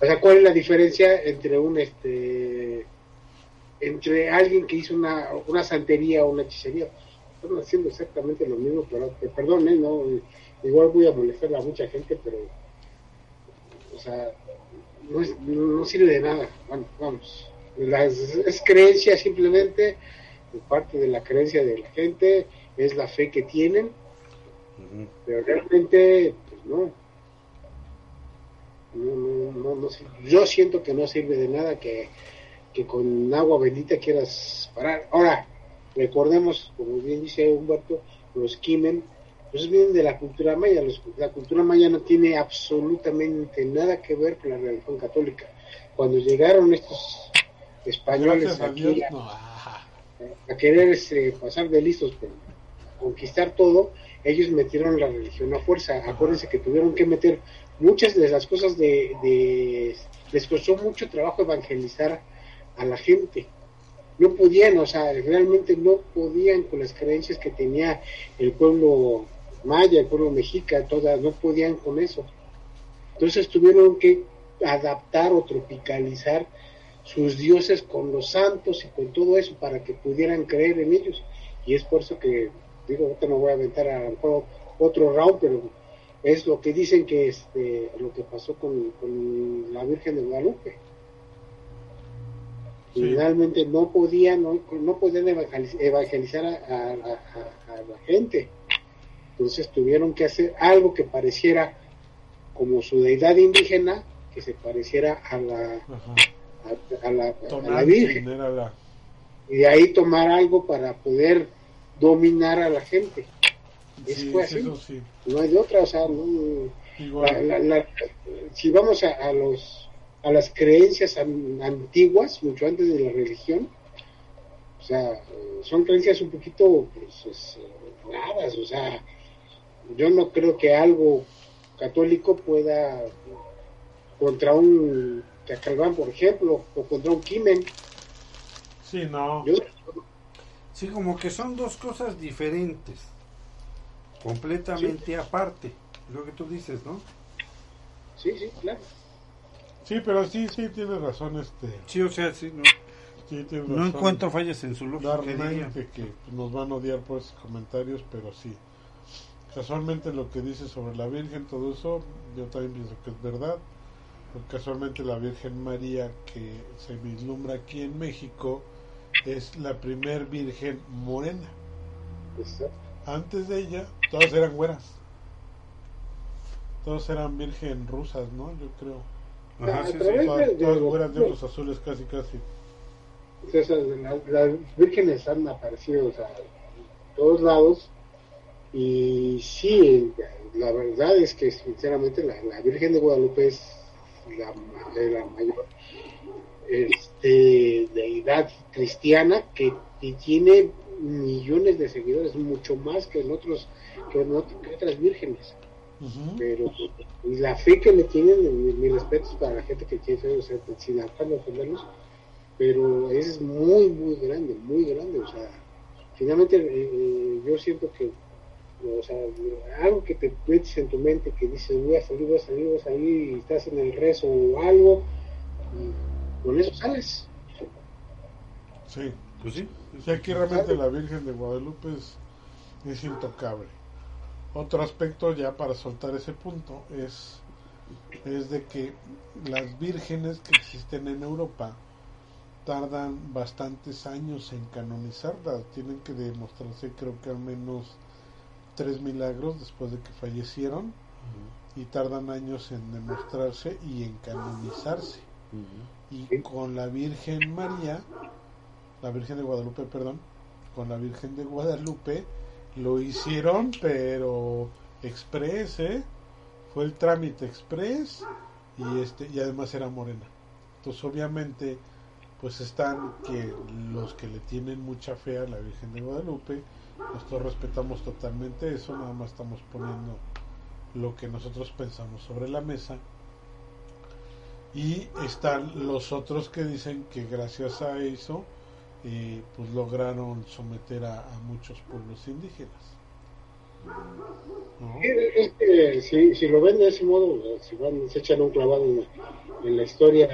O sea, ¿cuál es la diferencia entre un este entre alguien que hizo una, una santería o una hechicería? Están haciendo exactamente lo mismo, pero que perdón, ¿eh? no, igual voy a molestar a mucha gente, pero o sea, no, es- no, no sirve de nada. Bueno, vamos. Las, es creencia simplemente, de parte de la creencia de la gente, es la fe que tienen pero realmente, pues no. No, no, no, no sé. Yo siento que no sirve de nada que, que con agua bendita quieras parar. Ahora, recordemos, como bien dice Humberto, los Kimen, pues vienen de la cultura maya. Los- la cultura maya no tiene absolutamente nada que ver con la religión católica. Cuando llegaron estos españoles Gracias a aquí a-. a querer este, pasar de listos por conquistar todo, ellos metieron la religión a fuerza. Acuérdense que tuvieron que meter muchas de las cosas de, de- les costó mucho trabajo evangelizar a la gente. No podían, o sea, realmente no podían con las creencias que tenía el pueblo maya, el pueblo mexica, todas, no podían con eso. Entonces tuvieron que adaptar o tropicalizar sus dioses con los santos y con todo eso para que pudieran creer en ellos. Y es por eso que, digo, ahorita me voy a aventar a lo mejor otro round, pero es lo que dicen que este, lo que pasó con, con la Virgen de Guadalupe. Sí. Y realmente no podían, no, no podían evangeliz- evangelizar a, a- a- a la gente. Entonces tuvieron que hacer algo que pareciera como su deidad indígena, que se pareciera a la, Ajá. A, a la, a la Tonantzin Virgen la. y de ahí tomar algo para poder dominar a la gente. Eso Sí, así. eso sí. No hay de otra, o sea, no- Igual. la- si vamos a, los a las creencias an- antiguas, mucho antes de la religión, o sea, son creencias un poquito pues, es, raras, o sea, yo no creo que algo católico pueda contra un Cacalbán, por ejemplo, o contra un Kimen. Sí, no. Yo, Sí, como que son dos cosas diferentes, completamente aparte, es lo que tú dices, ¿no? sí, sí, claro. Sí, pero sí, sí, tienes razón, este. Sí, o sea, sí, no, Sí, tienes no razón. encuentro fallas en su lógica. Que pues, nos van a odiar por esos comentarios, pero sí. Casualmente lo que dice sobre la Virgen, todo eso, yo también pienso que es verdad. Porque casualmente la Virgen María que se vislumbra aquí en México es la primer Virgen morena. Antes de ella, todas eran güeras. Todas eran virgen rusas, ¿no? Yo creo. Ajá, sí, Ah, sí. Todas, güeras de ojos azules, casi, casi. Entonces, la- las vírgenes han aparecido o sea, en todos lados y sí, la verdad es que sinceramente la, la Virgen de Guadalupe es la, la mayor este, deidad cristiana que, que tiene millones de seguidores, mucho más que en otros que en que otras vírgenes. Pero y la fe que le tienen, mi- mis respetos para la gente que quiere o sea, sin ofenderlos, pero es muy, muy grande, muy grande, o sea, finalmente eh, eh, yo siento que, o sea, algo que te metes en tu mente, que dices, voy a salir, voy a salir, voy a salir, y estás en el rezo o algo, y con eso sales. Sí. Pues sí. Aquí realmente la Virgen de Guadalupe es, es intocable. Otro aspecto ya para soltar ese punto es, es de que las vírgenes que existen en Europa tardan bastantes años en canonizarlas. Tienen que demostrarse creo que al menos tres milagros después de que fallecieron y tardan años en demostrarse y en canonizarse. Y con la Virgen María, la Virgen de Guadalupe, perdón, con la Virgen de Guadalupe lo hicieron, pero express, ¿eh? Fue el trámite express y este y además era morena. Entonces, obviamente, pues están que los que le tienen mucha fe a la Virgen de Guadalupe, nosotros respetamos totalmente eso, nada más estamos poniendo lo que nosotros pensamos sobre la mesa. Y están los otros que dicen que gracias a eso eh, pues lograron someter a, muchos pueblos indígenas. Si, si lo ven de ese modo, si van, se echan un clavado en, en la historia,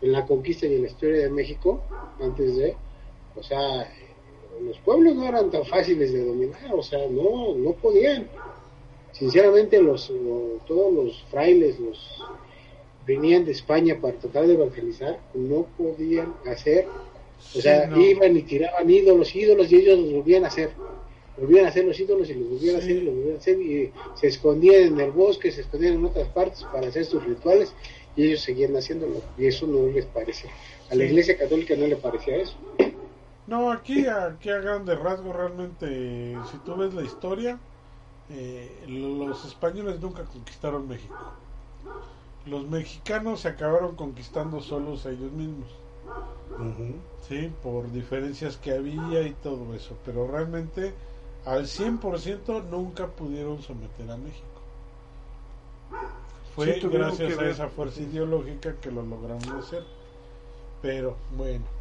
en la conquista y en la historia de México, antes de, o sea, los pueblos no eran tan fáciles de dominar, o sea, no, no podían. Sinceramente, los, lo- todos los frailes, los venían de España para tratar de evangelizar, no podían hacer, o Sí, sea, no. iban y tiraban ídolos, ídolos, y ellos los volvían a hacer. volvían a ser los ídolos y los volvían a hacer y los volvían a hacer y se escondían en el bosque, se escondían en otras partes para hacer sus rituales y ellos seguían haciéndolo y eso no les parece. A la iglesia católica no le parecía eso. No, aquí, aquí a grandes rasgos realmente, si tú ves la historia, eh, los españoles nunca conquistaron México. Los mexicanos se acabaron conquistando solos a ellos mismos. Sí, por diferencias que había y todo eso. Pero realmente al 100% nunca pudieron someter a México. Fue Sí, gracias a esa fuerza ideológica que lo lograron hacer. Pero bueno,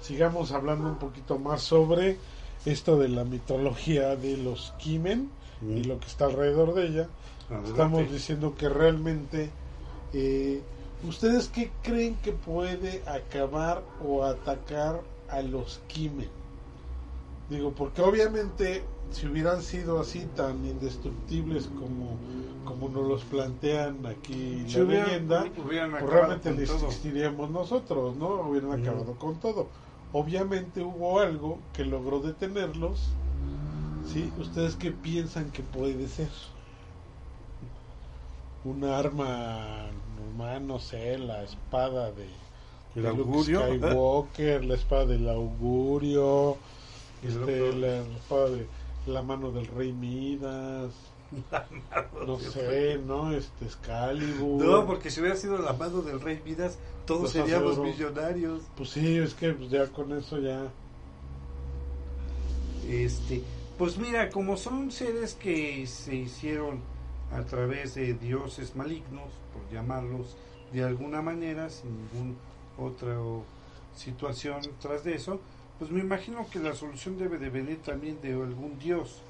sigamos hablando un poquito más sobre esto de la mitología de los Kimen y lo que está alrededor de ella. Adelante. Estamos diciendo que realmente, eh, ¿ustedes qué creen que puede acabar o atacar a los Kimen? Digo, porque obviamente si hubieran sido así tan indestructibles como, como nos los plantean aquí Si la hubieran- leyenda, hubieran pues realmente todo. existiríamos nosotros, ¿no? Hubieran acabado con todo. Obviamente hubo algo que logró detenerlos. ¿Sí? ¿Ustedes qué piensan que puede ser? Una arma normal, no sé, la espada de, El de Luke. Skywalker, la espada del augurio, este, luego- la espada de la mano del rey Midas, no sé, ¿no? Este Excalibur. No, porque si hubiera sido la mano del rey Midas, todos Los seríamos millonarios. Pues sí, es que pues, ya con eso ya... Este, pues mira, como son seres que se hicieron a través de dioses malignos, por llamarlos de alguna manera, sin ninguna otra situación tras de eso, pues me imagino que la solución debe de venir también de algún dios,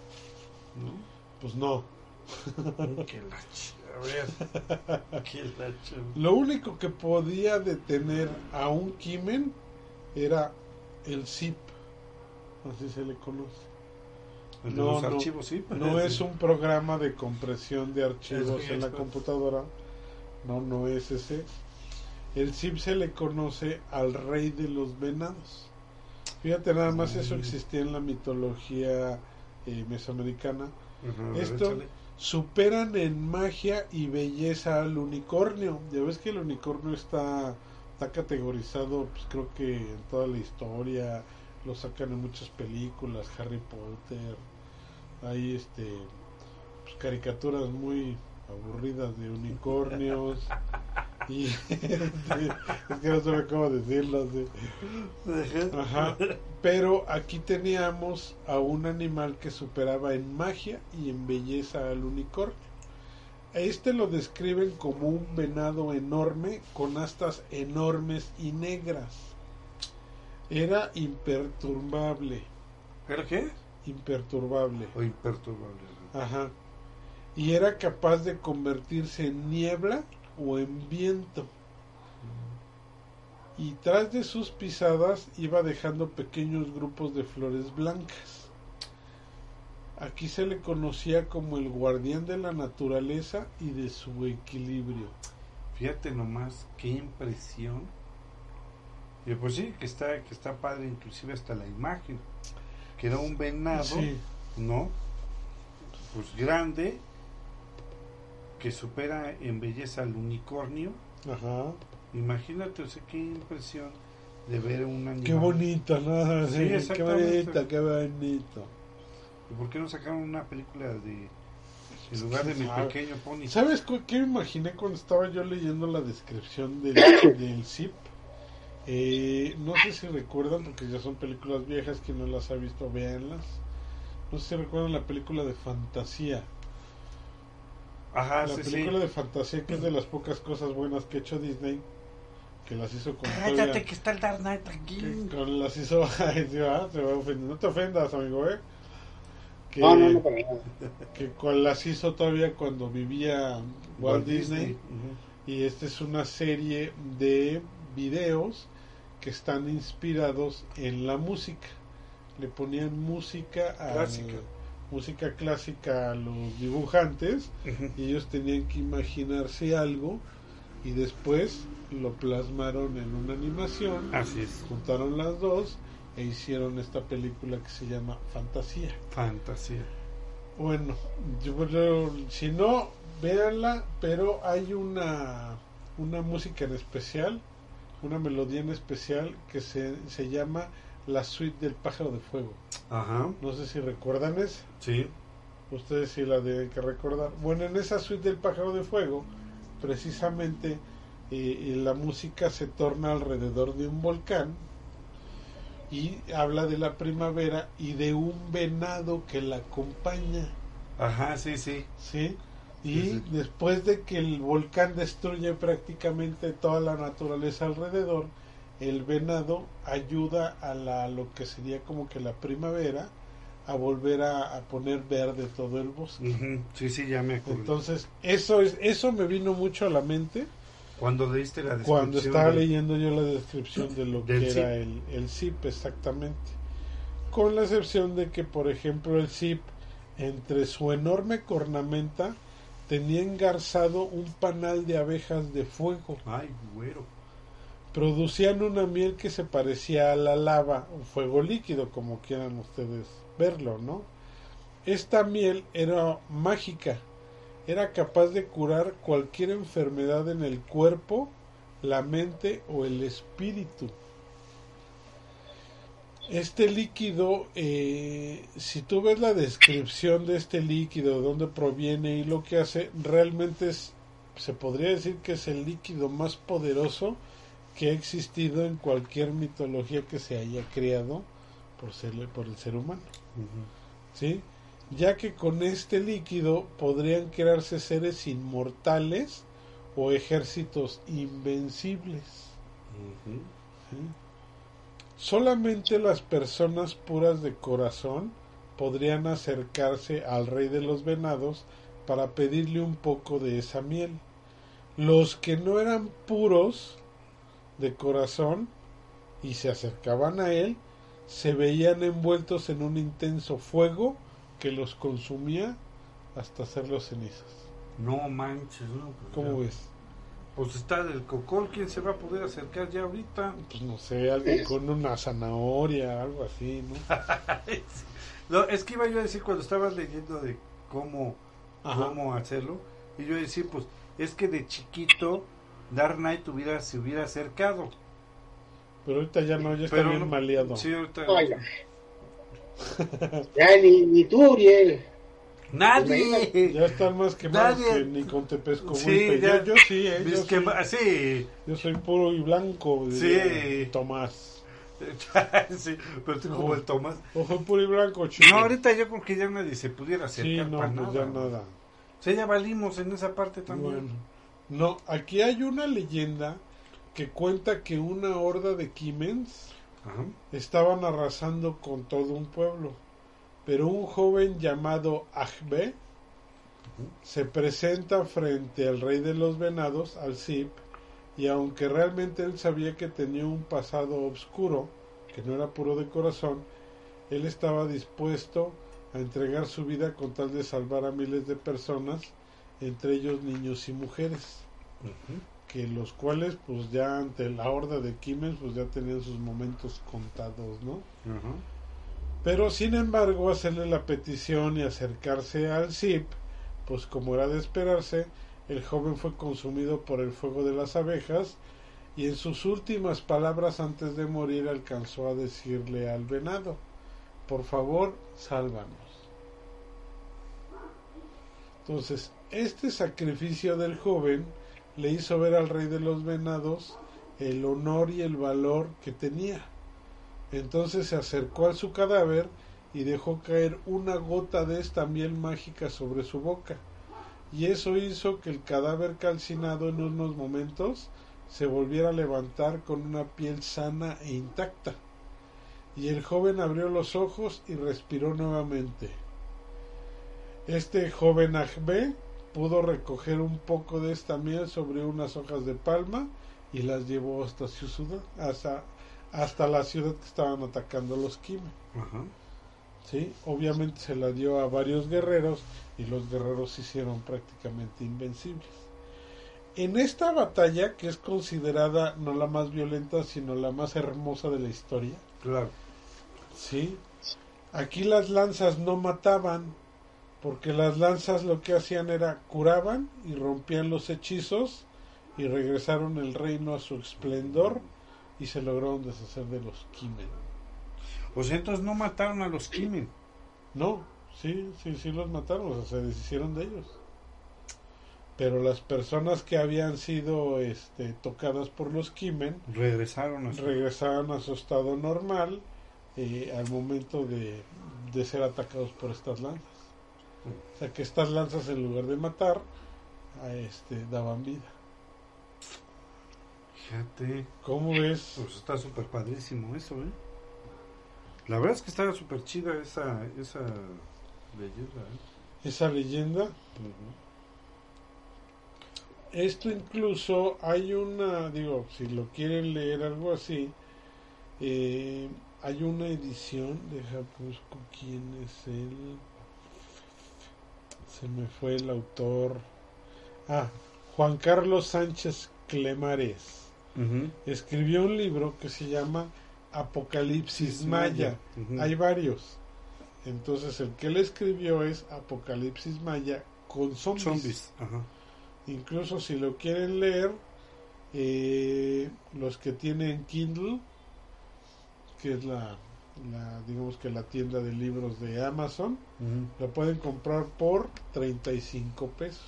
¿no? Pues no. que la a ver, que la Lo único que podía detener a un Kimen era el zip, así se le conoce. el de No, los no, archivos, sí. No es un programa de compresión de archivos en la computadora. No, no es ese. El zip se le conoce al rey de los venados. Fíjate, nada más eso existía en la mitología eh, mesoamericana. Esto échale. superan en magia y belleza al unicornio. Ya ves que el unicornio está, está categorizado, pues creo que en toda la historia, lo sacan en muchas películas, Harry Potter, hay este pues, caricaturas muy aburridas de unicornios. y es que no cómo decirlo. sí. Ajá. Pero aquí teníamos a un animal que superaba en magia y en belleza al unicornio. Este lo describen como un venado enorme con astas enormes y negras. Era imperturbable, ¿Pero qué? imperturbable. O imperturbable. Ajá. Y era capaz de convertirse en niebla o en viento. Y tras de sus pisadas iba dejando pequeños grupos de flores blancas. Aquí se le conocía como el guardián de la naturaleza y de su equilibrio. Fíjate nomás qué impresión. Y pues sí, que está, que está padre inclusive hasta la imagen. Que era un venado, Sí, ¿no? Pues grande, que supera en belleza al unicornio. ajá. Imagínate, o sea, qué impresión de ver un animal. Qué bonito, ¿no? Sí, Sí, qué bonito, qué bonito. ¿Y por qué no sacaron una película de... En lugar de mi pequeño pony? ¿Sabes qué me imaginé cuando estaba yo leyendo la descripción del, del zip? Eh, no sé si recuerdan, porque ya son películas viejas, quien no las ha visto, véanlas. No sé si recuerdan la película de fantasía. Ajá, la Ah, sí, película sí. de fantasía que es de las pocas cosas buenas que ha hecho Disney, que las hizo con Cállate todavía- que está el Dark Knight que aquí. con las hizo ay, sí, va, se va a ofender. no te ofendas amigo eh que, No, que con las hizo todavía cuando vivía Walt, Disney y esta es una serie de videos que están inspirados en la música. Le ponían música a Clásica. Música clásica a los dibujantes y ellos tenían que imaginarse algo y después lo plasmaron en una animación, Así es. juntaron las dos e hicieron esta película que se llama Fantasía. Fantasía. Bueno, yo, yo- si no, véanla, pero hay una, una música en especial, una melodía en especial que se, se llama La Suite del Pájaro de Fuego. Ajá. No sé si recuerdan esa. Sí. Ustedes sí la deben que recordar. Bueno, en esa suite del pájaro de fuego, precisamente eh, eh, la música se torna alrededor de un volcán y habla de la primavera y de un venado que la acompaña, Ajá, sí, sí. ¿sí? Y Sí, sí. después de que el volcán destruye prácticamente toda la naturaleza alrededor, el venado ayuda a la, lo que sería como que la primavera a volver a, a poner verde todo el bosque. Sí, sí, ya me acuerdo. Entonces, eso es eso me vino mucho a la mente Cuando leíste la descripción. cuando estaba de- leyendo yo la descripción de lo que era el, el zip exactamente. Con la excepción de que, por ejemplo, el zip, entre su enorme cornamenta, tenía engarzado un panal de abejas de fuego. Ay, güero. Producían una miel que se parecía a la lava, un fuego líquido, como quieran ustedes verlo, ¿no? Esta miel era mágica, era capaz de curar cualquier enfermedad en el cuerpo, la mente o el espíritu. Este líquido, eh, si tú ves la descripción de este líquido, de dónde proviene y lo que hace, realmente es, se podría decir que es el líquido más poderoso que ha existido en cualquier mitología que se haya creado por, ser, por el ser humano. ¿sí? Ya que con este líquido podrían crearse seres inmortales o ejércitos invencibles. Solamente las personas puras de corazón podrían acercarse al rey de los venados para pedirle un poco de esa miel. Los que no eran puros de corazón y se acercaban a él, se veían envueltos en un intenso fuego que los consumía hasta hacerlos cenizas. No manches, ¿no? Pues ¿Cómo ya. ves? Pues está del cocol, ¿quién se va a poder acercar ya ahorita? Pues no sé, alguien con una zanahoria, algo así, ¿no? No, es que iba yo a decir cuando estabas leyendo de cómo, Ajá. cómo hacerlo, y yo decir, pues, es que de chiquito Dark Knight hubiera, se hubiera acercado. Pero ahorita ya no, ya está Pero bien no- maleado. Sí, ahorita-. Ya ni, ni tú, Uriel. Nadie. Ya están más quemados Nadie- que ni con Tepesco. Sí, ya. yo, yo sí, ¿eh? Yo, que soy, sí. yo soy puro y blanco. Sí. Tomás. sí, pero tú como el Tomás. Ojo puro y blanco, chico. No, ahorita yo creo que ya nadie se pudiera Sí, acercar no, para pues nada. ya nada. O sea, ya valimos en esa parte también. Bueno. No, aquí hay una leyenda que cuenta que una horda de Kimens Ajá. estaban arrasando con todo un pueblo. Pero un joven llamado Ajbe se presenta frente al rey de los venados, al Zip, y aunque realmente él sabía que tenía un pasado oscuro, que no era puro de corazón, él estaba dispuesto a entregar su vida con tal de salvar a miles de personas, entre ellos niños y mujeres, que los cuales pues ya ante la horda de Kimens pues ya tenían sus momentos contados, ¿no? Pero sin embargo, hacerle la petición y acercarse al Zip, pues como era de esperarse, el joven fue consumido por el fuego de las abejas y en sus últimas palabras antes de morir alcanzó a decirle al venado, por favor, sálvanos. Entonces, este sacrificio del joven le hizo ver al rey de los venados el honor y el valor que tenía. Entonces se acercó a su cadáver y dejó caer una gota de esta miel mágica sobre su boca. Y eso hizo que el cadáver calcinado en unos momentos se volviera a levantar con una piel sana e intacta. Y el joven abrió los ojos y respiró nuevamente. Este joven Ajbe pudo recoger un poco de esta miel sobre unas hojas de palma y las llevó hasta su ciudad, hasta, hasta la ciudad que estaban atacando los Kime. Ajá. ¿sí? Obviamente se la dio a varios guerreros y los guerreros se hicieron prácticamente invencibles. En esta batalla, que es considerada no la más violenta, sino la más hermosa de la historia, Claro. Sí. Aquí las lanzas no mataban, porque las lanzas lo que hacían era curaban y rompían los hechizos y regresaron el reino a su esplendor y se lograron deshacer de los Kimen. O sea, entonces no mataron a los Kimen. No, sí, sí, sí los mataron, o sea, se deshicieron de ellos. Pero las personas que habían sido este, tocadas por los Kimen Regresaron a su... regresaron a su estado normal eh, al momento de, de ser atacados por estas lanzas. O sea que estas lanzas en lugar de matar, a este, daban vida. Fíjate. ¿Cómo ves? Pues está súper padrísimo eso, ¿eh? La verdad es que está súper chida esa, esa leyenda, ¿eh? Esa leyenda. Esto incluso hay una, digo, si lo quieren leer algo así, eh, hay una edición, deja busco quién es él. Se me fue el autor. Ah, Juan Carlos Sánchez Clemares. Escribió un libro que se llama Apocalipsis Maya. Hay varios. Entonces el que él escribió es Apocalipsis Maya con zombies. Zombies. Ajá. Incluso si lo quieren leer, eh, los que tienen Kindle, que es la, la, digamos que la tienda de libros de Amazon, Ujú. lo pueden comprar por 35 pesos.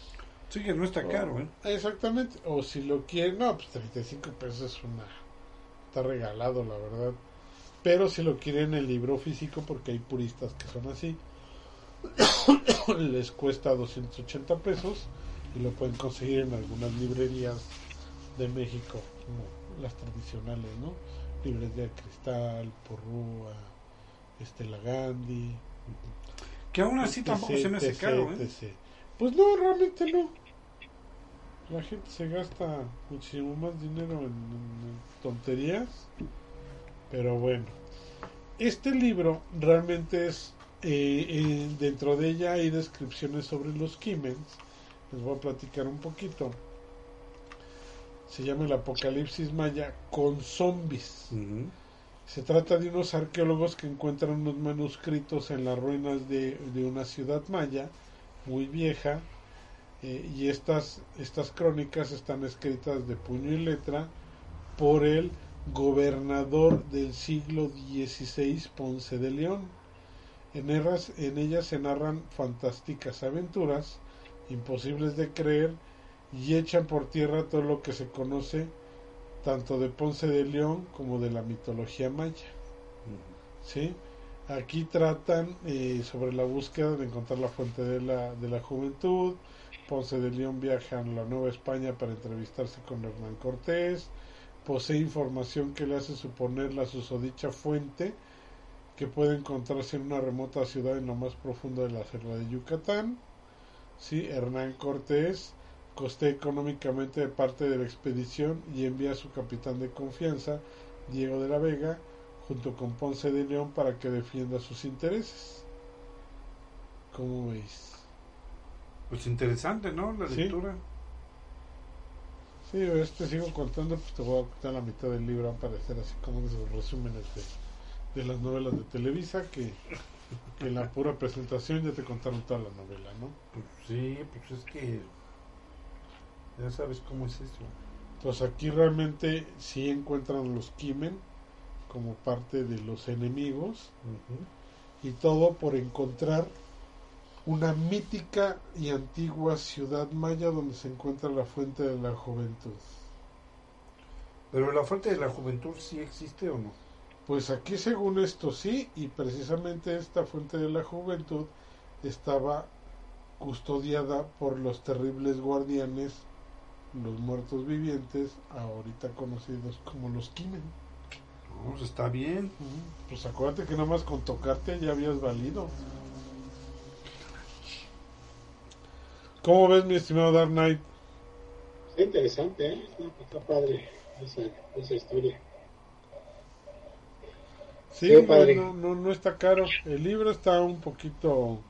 Sí, que no está caro, ¿eh? Exactamente. O si lo quieren, no, pues 35 pesos es una... Está regalado, la verdad. Pero si lo quieren en libro físico, porque hay puristas que son así, les cuesta 280 pesos y lo pueden conseguir en algunas librerías de México, como las tradicionales, ¿no? Librería Cristal, Porrúa, Estela Gandhi. Que aún así tampoco se me hace caro, ¿eh? Pues no, realmente no. La gente se gasta muchísimo más dinero en, en tonterías. Pero bueno. Este libro realmente es. eh, eh, dentro de ella hay descripciones sobre los Kimens. Les voy a platicar un poquito. Se llama el Apocalipsis Maya con zombies. Se trata de unos arqueólogos que encuentran unos manuscritos en las ruinas de, de una ciudad maya muy vieja eh, y estas, estas crónicas están escritas de puño y letra por el gobernador del siglo XVI Ponce de León. En ellas, en ellas se narran fantásticas aventuras imposibles de creer y echan por tierra todo lo que se conoce tanto de Ponce de León como de la mitología maya. ¿sí? Aquí tratan eh, sobre la búsqueda de encontrar la fuente de la, de la juventud. Ponce de León viaja a la Nueva España para entrevistarse con Hernán Cortés. Posee información que le hace suponer la susodicha fuente que puede encontrarse en una remota ciudad en lo más profundo de la selva de Yucatán. ¿sí? Hernán Cortés costea económicamente de parte de la expedición y envía a su capitán de confianza, Diego de la Vega, junto con Ponce de León para que defienda sus intereses. ¿Cómo veis? Pues interesante, ¿no? La Sí. lectura. Sí, este sigo contando, pues te voy a contar la mitad del libro, va a aparecer así como de esos resúmenes de, de las novelas de Televisa, que, que en la pura presentación ya te contaron toda la novela, ¿no? Pues sí, pues es que ya sabes cómo es eso. Entonces aquí realmente sí encuentran los Kimen como parte de los enemigos y todo por encontrar una mítica y antigua ciudad maya donde se encuentra la fuente de la juventud. Pero la fuente de la juventud sí existe o no? Pues aquí según esto sí, y precisamente esta fuente de la juventud estaba custodiada por los terribles guardianes, los muertos vivientes, ahorita conocidos como los Kimen. No, pues está bien. Pues acuérdate que nada más con tocarte ya habías valido. ¿Cómo ves mi estimado Dark Knight? Está interesante, ¿eh? Está, padre esa, esa historia. Sí, Qué no, padre. no, no, no está caro. El libro está un poquito...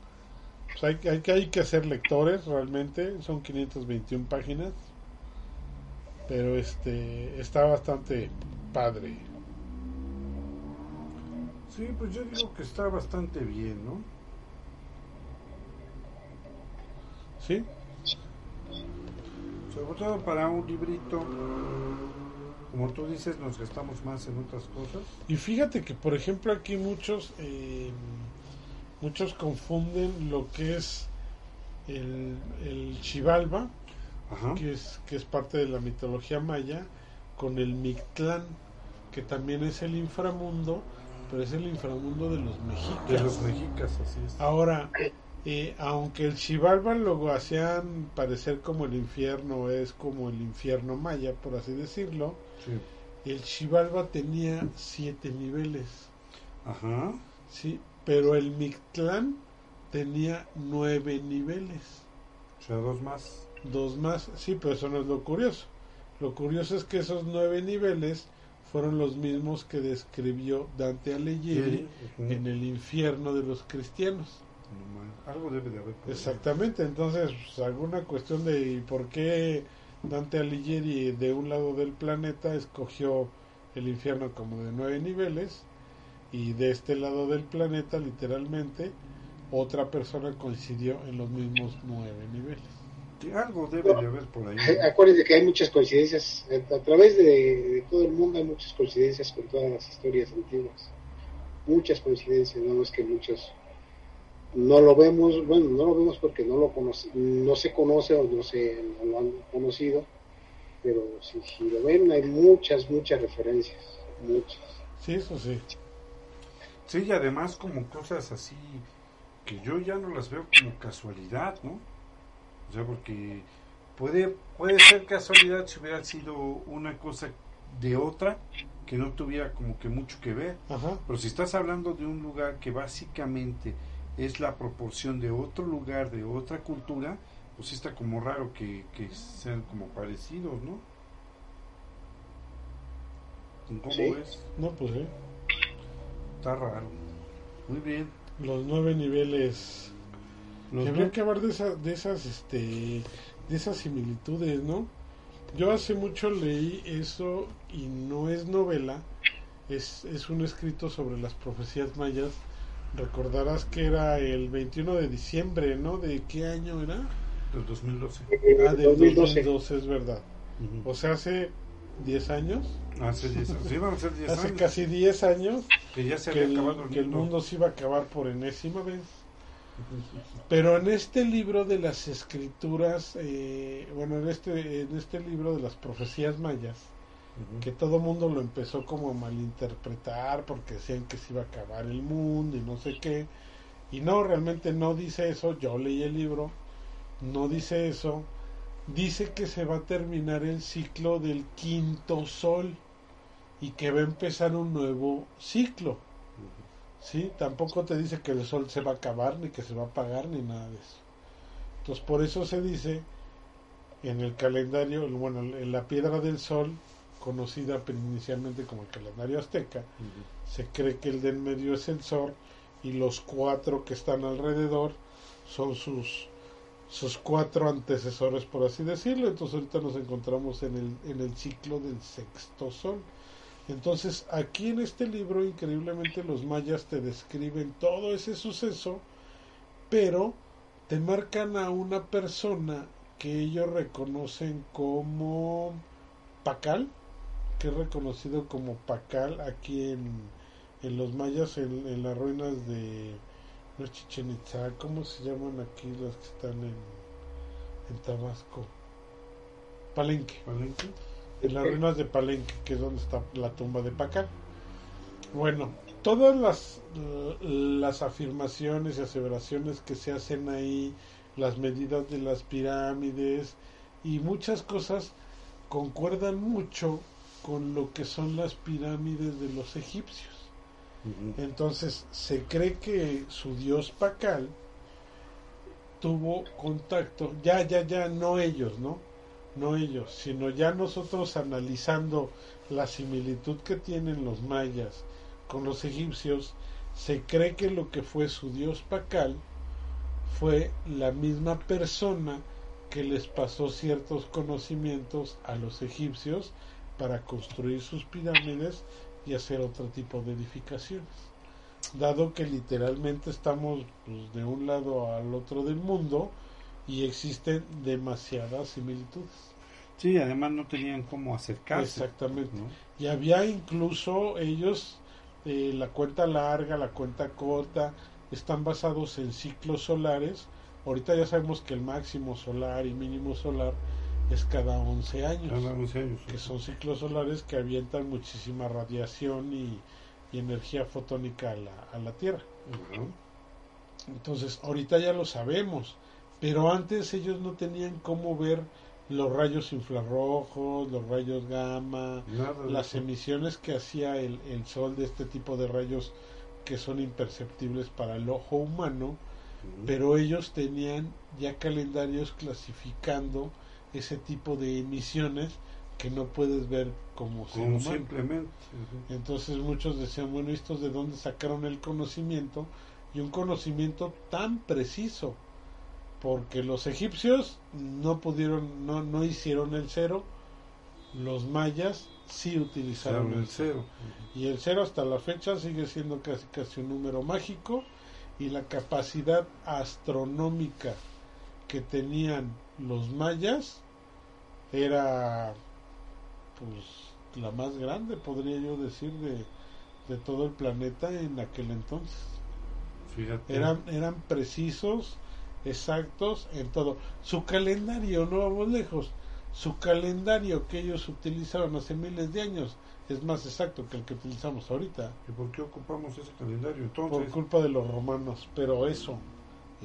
pues hay, hay, que- hay que hacer lectores realmente. Son 521 páginas. Pero este está bastante padre. Sí, pues yo digo que está bastante bien, ¿no? ¿Sí? Sobre todo para un librito, como tú dices, nos gastamos más en otras cosas. Y fíjate que, por ejemplo, aquí muchos, eh, muchos confunden lo que es el, el Xibalba, Ajá. que es, que es parte de la mitología maya, con el Mictlán, que también es el inframundo, pero es el inframundo de los mexicas. De los mexicas, así es. Ahora, eh, aunque el Xibalba lo hacían parecer como el infierno, es como el infierno maya, por así decirlo, Sí. el Xibalba tenía siete niveles, Ajá. ¿sí? Pero el Mictlán tenía nueve niveles. O sea, dos más. Dos más, sí, pero eso no es lo curioso. Lo curioso es que esos nueve niveles fueron los mismos que describió Dante Alighieri en el infierno de los cristianos. No. Algo debe de haber. Exactamente, entonces pues, alguna cuestión de ¿y por qué Dante Alighieri de un lado del planeta escogió el infierno como de nueve niveles y de este lado del planeta literalmente otra persona coincidió en los mismos nueve niveles. Sí, algo debe de haber por ahí. Acuérdense que hay muchas coincidencias, a a través de, de todo el mundo hay muchas coincidencias con todas las historias antiguas. Muchas coincidencias, no es que muchos no lo vemos, bueno, no lo vemos porque no lo conoce, no se conoce o no se no lo han conocido, pero si, si lo ven hay muchas, muchas referencias, muchas. Sí, eso sí. Sí, y además como cosas así que yo ya no las veo como casualidad, ¿no? O sea, porque puede, puede ser casualidad si hubiera sido una cosa de otra que no tuviera como que mucho que ver. Ajá. Pero si estás hablando de un lugar que básicamente es la proporción de otro lugar, de otra cultura, pues está como raro que, que sean como parecidos, ¿no? ¿Cómo Sí. ves? No, pues sí. Está raro. Muy bien. Los nueve niveles Los que que hablar de, esa- de esas este de esas similitudes no yo hace mucho leí eso y no es novela es, es un escrito sobre las profecías mayas. Recordarás que era el 21 de diciembre no de qué año era del 2012. ah del 2012. 2012 es verdad. O sea hace 10 años. Hace 10 años. Sí, van a ser 10 hace años. casi 10 años que ya se que había el, acabado que el mundo se iba a acabar por enésima vez Pero en este libro de las escrituras, eh, bueno, en este, en este libro de las profecías mayas, que todo mundo lo empezó como a malinterpretar porque decían que se iba a acabar el mundo y no sé qué. Y no, realmente no dice eso. Yo leí el libro, no dice eso. Dice que se va a terminar el ciclo del quinto sol y que va a empezar un nuevo ciclo. ¿Sí? Tampoco te dice que el sol se va a acabar, ni que se va a apagar, ni nada de eso. Entonces, por eso se dice en el calendario, bueno, en la piedra del sol, conocida inicialmente como el calendario azteca, se cree que el de en medio es el sol y los cuatro que están alrededor son sus sus cuatro antecesores por así decirlo entonces ahorita nos encontramos en el en el ciclo del sexto sol entonces aquí en este libro increíblemente los mayas te describen todo ese suceso pero te marcan a una persona que ellos reconocen como Pacal que es reconocido como Pacal aquí en, en los mayas, en, en las ruinas de no Chichen Itza, ¿cómo se llaman aquí las que están en, en Tabasco? Palenque, ¿Palenque? En las ruinas de Palenque, que es donde está la tumba de Pacal. Bueno, todas las, las afirmaciones y aseveraciones que se hacen ahí, las medidas de las pirámides y muchas cosas concuerdan mucho con lo que son las pirámides de los egipcios. Entonces se cree que su dios Pacal tuvo contacto, ya, ya, ya, no ellos, ¿no? No ellos, sino ya nosotros analizando la similitud que tienen los mayas con los egipcios, se cree que lo que fue su dios Pacal fue la misma persona que les pasó ciertos conocimientos a los egipcios para construir sus pirámides y hacer otro tipo de edificaciones. dado que literalmente estamos pues, de un lado al otro del mundo y existen demasiadas similitudes. Sí, además no tenían cómo acercarse. Exactamente. ¿no? Y había incluso ellos, eh, la cuenta larga, la cuenta corta, están basados en ciclos solares. Ahorita ya sabemos que el máximo solar y mínimo solar es cada 11 años, Cada 11 años. que son ciclos solares que avientan muchísima radiación y, y energía fotónica a la, a la Tierra. Entonces, ahorita ya lo sabemos, pero antes ellos no tenían cómo ver los rayos infrarrojos, los rayos gamma, Nada las emisiones que hacía el, el sol de este tipo de rayos que son imperceptibles para el ojo humano, pero ellos tenían ya calendarios clasificando ese tipo de emisiones que no puedes ver como simplemente. Entonces muchos decían, bueno, ¿estos de dónde sacaron el conocimiento? Y un conocimiento tan preciso, porque los egipcios no pudieron, no, no hicieron el cero, los mayas sí utilizaron el cero. Y el cero hasta la fecha sigue siendo casi casi un número mágico y la capacidad astronómica que tenían los mayas era pues la más grande, podría yo decir, de, de todo el planeta en aquel entonces. Fíjate. Eran, eran precisos, exactos en todo. Su calendario, no vamos lejos, su calendario que ellos utilizaron hace miles de años es más exacto que el que utilizamos ahorita, ¿Y por qué ocupamos ese calendario por entonces? culpa de los romanos. Pero eso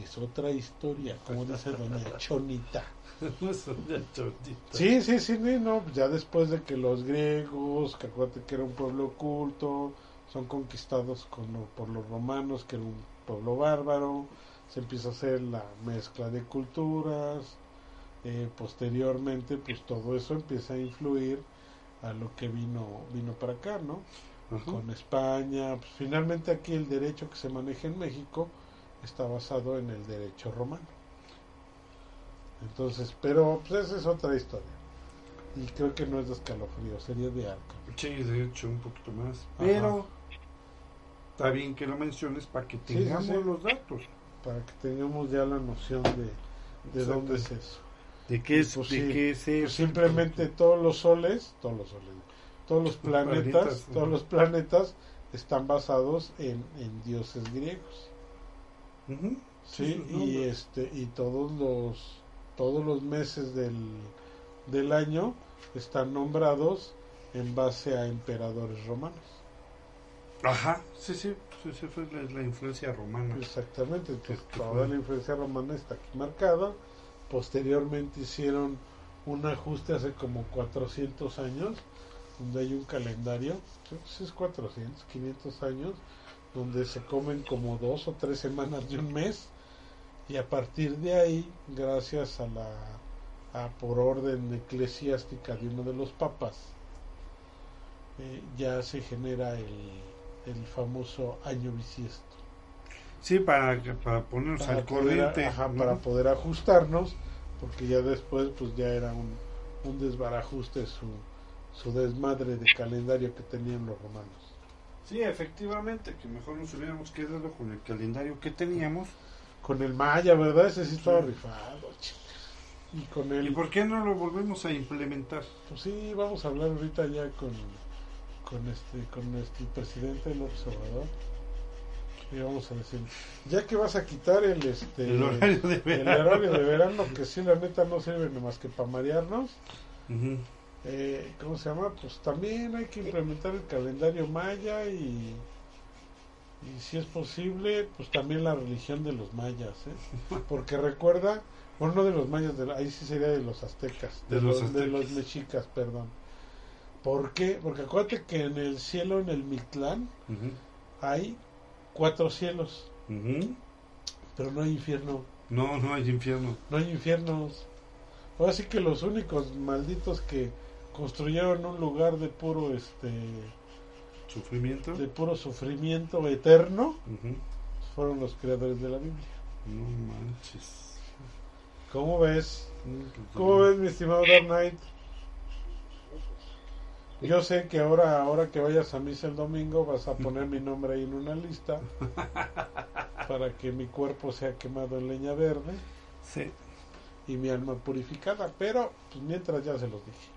es otra historia, como dice doña Chonita. Sí, sí, sí, no, ya después de que los griegos, que acuérdate que era un pueblo oculto, son conquistados con por los romanos, que era un pueblo bárbaro, se empieza a hacer la mezcla de culturas, eh, posteriormente pues todo eso empieza a influir a lo que vino vino para acá, ¿no? Ajá. Con España, pues, finalmente aquí el derecho que se maneja en México está basado en el derecho romano. Entonces, pero pues esa es otra historia. Y creo que no es de escalofrío, sería de arca. Sí, de hecho, un poquito más. Ajá. Pero está bien que lo menciones para que Sí, sí, tengamos sí. los datos. Para que tengamos ya la noción de, de dónde es eso. ¿De qué es? Pues de sí, qué es Pues simplemente todos los soles, todos los soles, todos los planetas, planetas, todos los planetas están basados en, en dioses griegos. Sí, y este y todos los todos los meses del, del año están nombrados en base a emperadores romanos. Ajá, sí, sí, sí, sí, fue la, la influencia romana. Exactamente, entonces Este toda fue- la influencia romana está aquí marcada. Posteriormente hicieron un ajuste hace como 400 años, donde hay un calendario, creo que es 400, 500 años, donde se comen como dos o tres semanas de un mes y a partir de ahí, gracias a la a por orden eclesiástica de uno de los papas, eh, ya se genera el, el famoso año bisiesto. Sí, para, para ponernos Para al poder, corriente. ajá, ¿no? para poder ajustarnos, porque ya después pues ya era un, un desbarajuste su, su desmadre de calendario que tenían los romanos. Sí, efectivamente, que mejor nos hubiéramos quedado con el calendario que teníamos. Con el maya, ¿verdad? Ese sí estaba Sí. rifado. Y con el... ¿Y por qué no lo volvemos a implementar? Pues sí, vamos a hablar ahorita ya con, con este con nuestro presidente López Obrador. Y vamos a decir, ya que vas a quitar el este El horario de el verano. horario de verano, que sí la neta no sirve más que para marearnos, eh, ¿cómo se llama? Pues también hay que implementar el calendario maya y, y si es posible, pues también la religión de los mayas, ¿eh? Porque recuerda, bueno, no de los mayas, de, ahí sí sería de los aztecas, De los de aztecas. los mexicas, perdón. ¿Por qué? Porque acuérdate que en el cielo, en el Mictlán, hay cuatro cielos, pero no hay infierno. No, no hay infierno. No hay infiernos. Ahora sí que los únicos malditos que construyeron un lugar de puro este Sufrimiento. de puro sufrimiento eterno fueron los creadores de la Biblia. No manches. ¿Cómo ves? Mm, pues, ¿Cómo ves, mi estimado Dark Knight? Yo sé que ahora, ahora que vayas a misa el domingo vas a poner mi nombre ahí en una lista para que mi cuerpo sea quemado en leña verde Sí. y mi alma purificada, pero pues, mientras ya se los dije.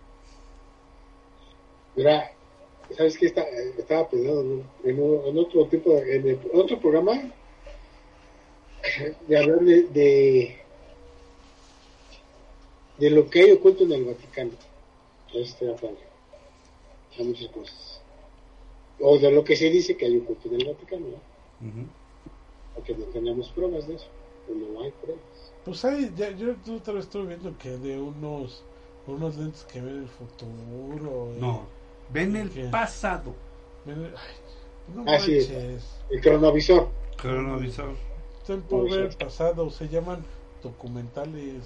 Mira, ¿sabes qué? Está, estaba pensando en, en un- en otro tipo, de- en el- otro programa, de hablar de, de, de lo que hay oculto en el Vaticano. Este, hay muchas cosas. O de lo que se dice que hay oculto en el Vaticano, ¿no? Ujú. porque no tenemos pruebas de eso. o No hay pruebas. Pues hay, ya, yo otra vez estuve viendo que de unos, unos lentes que ven el futuro. y- No. Ven el ¿Qué? pasado. ven el- ay, no Así es. manches. El cronovisor. Cronovisor. Están por ver el pasado, se llaman documentales.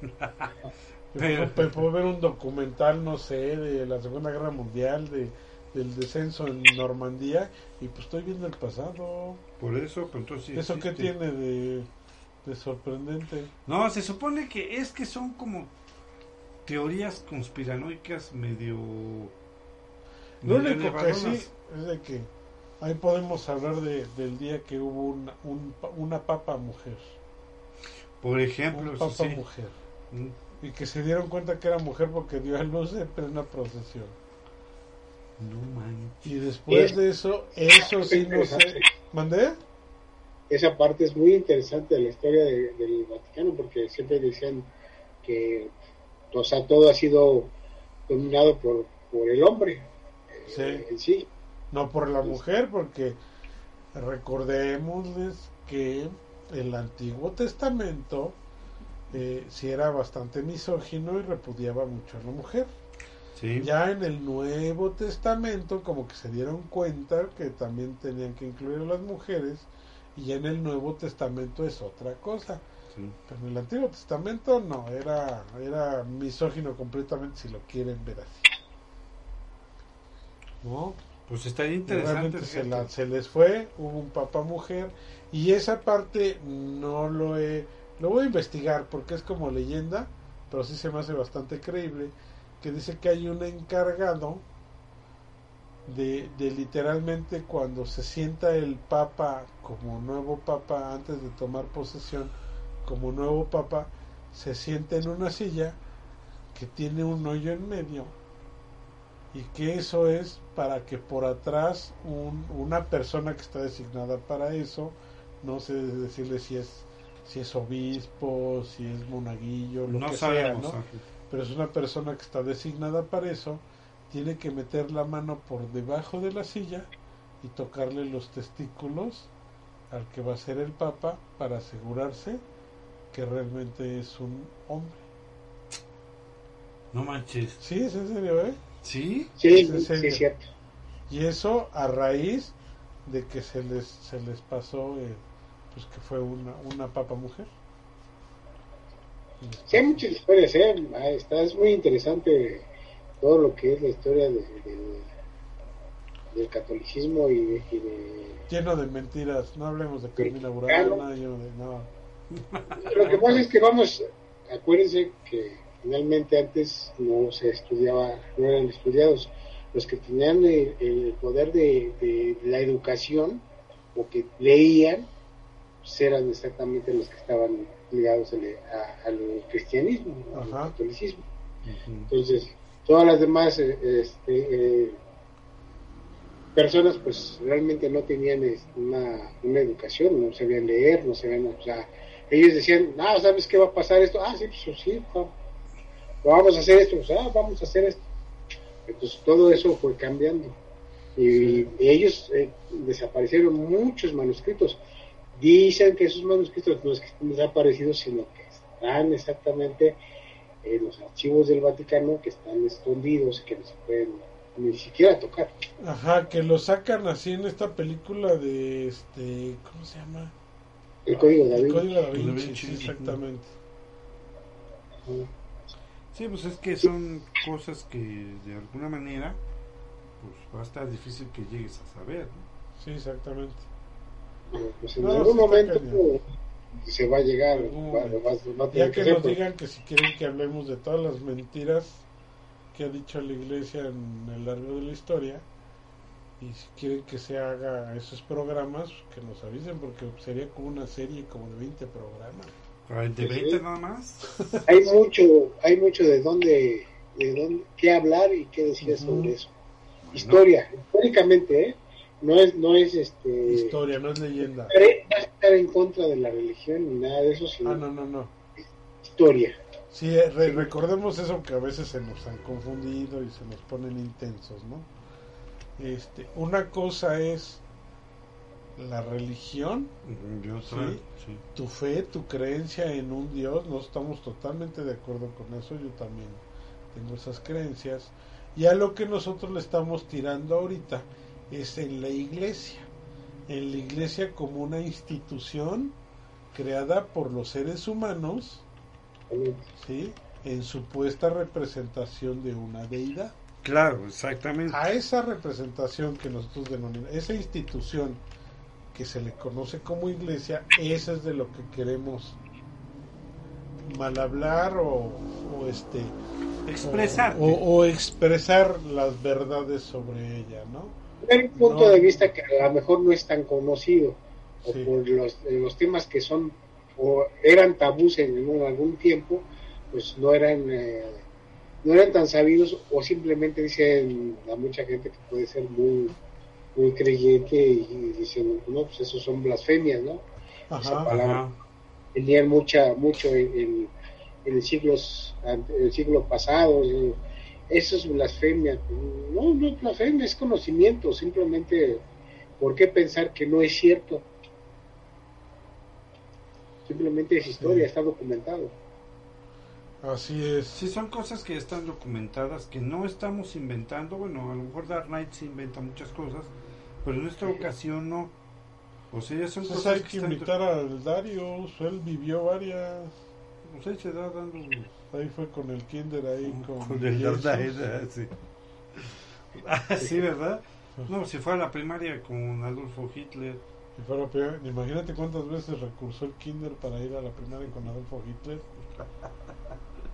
Puedo ver un documental, no sé, de la Segunda Guerra Mundial, de, del descenso en Normandía, y pues estoy viendo el pasado. Por eso, pues entonces ¿Eso qué existe. tiene de, de sorprendente? No, se supone que es que son como teorías conspiranoicas medio. Lo medio único que sí es de que ahí podemos hablar de, del día que hubo una, un una papa mujer. Por ejemplo, Un papa sí. mujer. Y que se dieron cuenta que era mujer porque dio a luz en plena procesión. No manches. Y después de eso, eso sí no sé. ¿Mandé? esa parte es muy interesante de la historia de- del Vaticano porque siempre decían que o sea todo ha sido dominado por, por el hombre Sí. eh, en sí No por la mujer, porque recordémosles que el Antiguo Testamento eh, sí era bastante misógino y repudiaba mucho a la mujer. Sí. Ya en el Nuevo Testamento como que se dieron cuenta que también tenían que incluir a las mujeres y ya en el Nuevo Testamento es otra cosa. sí. Pero en el Antiguo Testamento no, era, era misógino completamente si lo quieren ver así. ¿No? Pues Y interesante. Se, la- se les fue, hubo un papa mujer y esa parte no lo he, lo voy a investigar porque es como leyenda, pero sí se me hace bastante creíble, que dice que hay un encargado de, de literalmente cuando se sienta el papa como nuevo papa antes de tomar posesión como nuevo papa, se sienta en una silla que tiene un hoyo en medio y que eso es para que por atrás un- una persona que está designada para eso, no sé decirle si es si es obispo, si es monaguillo, lo no que sabemos. sea, ¿no? Pero es una persona que está designada para eso, tiene que meter la mano por debajo de la silla y tocarle los testículos al que va a ser el papa para asegurarse que realmente es un hombre. No manches. Sí, es en serio, ¿eh? ¿Sí? sí, Es en sí serio. es cierto Y eso a raíz de que se les se les pasó eh, pues que fue una una papa mujer. sí hay muchas historias ¿eh? Ah, está es muy interesante todo lo que es la historia de- del, del catolicismo y de, y de- Lleno de mentiras, no hablemos de Carmina. Burana, lleno de no. Lo que pasa es que vamos, acuérdense que finalmente antes no se estudiaba, no eran estudiados. Los que tenían el, el poder de, de la educación o que leían, pues eran exactamente los que estaban ligados al, a- al cristianismo, al Ajá. catolicismo. Ujú. Entonces, todas las demás eh, este, eh, personas pues realmente no tenían este, una, una educación, no sabían leer, no sabían, o sea, ellos decían, ah, ¿sabes qué va a pasar esto? Ah, sí, pues sí, va- vamos a hacer esto, pues, ah, vamos a hacer esto. Entonces todo eso fue cambiando. Y, y ellos eh, desaparecieron muchos manuscritos. Dicen que esos manuscritos no es que estén desaparecidos, sino que están exactamente en los archivos del Vaticano que están escondidos y que no se pueden ni siquiera tocar. Ajá, que lo sacan así en esta película de este, ¿cómo se llama? El código de El. Código da Da Vinci, Vinci, sí, exactamente. Sí, pues es que son cosas que de alguna manera pues va a estar difícil que llegues a saber. ¿no? Sí, exactamente. Pues en No, algún momento se va a llegar, Algún va, momento. va- va a tener Ya que nos digan que si quieren que hablemos de todas las mentiras que ha dicho la iglesia en el largo de la historia. Y si quieren que se haga esos programas, que nos avisen, porque sería como una serie como de 20 programas. ¿De 20 nada más? Hay mucho, hay mucho de dónde, de dónde, qué hablar y qué decir sobre eso. Historia, históricamente, ¿eh? No es, no es este... Historia, no es leyenda. No es estar en contra de la religión ni nada de eso, sino Ah, no, no, no. historia. Sí, eh, re- recordemos eso que a veces se nos han confundido y se nos ponen intensos, ¿no? Este, una cosa es la religión, Sí. sí. sí. tu fe, tu creencia en un Dios, no estamos totalmente de acuerdo con eso, yo también tengo esas creencias. Y a lo que nosotros le estamos tirando ahorita es en la iglesia, en la iglesia como una institución creada por los seres humanos, ¿sí? en supuesta representación de una deidad. Claro, exactamente. A esa representación que nosotros denominamos, esa institución que se le conoce como iglesia, esa es de lo que queremos mal hablar o, o este Expresar. o, o expresar las verdades sobre ella, ¿no? Un punto No. de vista que a lo mejor no es tan conocido, o Sí. por los, los temas que son, o eran tabús en, en algún tiempo, pues no eran, eh, no eran tan sabidos, o simplemente dicen a mucha gente que puede ser muy, muy creyente y, dicen, no, pues esos son blasfemias, ¿no? Esa Ajá. palabra. Ajá. Tenían mucha, mucho en, en, en siglos, en siglos pasados, eso es blasfemia. No, no es blasfemia, es conocimiento. Simplemente, ¿por qué pensar que no es cierto? Simplemente es historia, Sí. está documentado. Así es. Sí, son cosas que están documentadas, que no estamos inventando. Bueno, a lo mejor Dark Knight se inventa muchas cosas, pero en esta ocasión no. O sea, ya son Entonces cosas hay que que están... invitar al Darius, él vivió varias. Pues ahí se da dando... Ahí fue con el Kinder ahí con, Con el. Knight, ah, sí. Ah, sí, ¿verdad? No, si fue a la primaria con Adolfo Hitler. Si fuera peor, imagínate cuántas veces recursó el Kinder para ir a la primaria con Adolfo Hitler.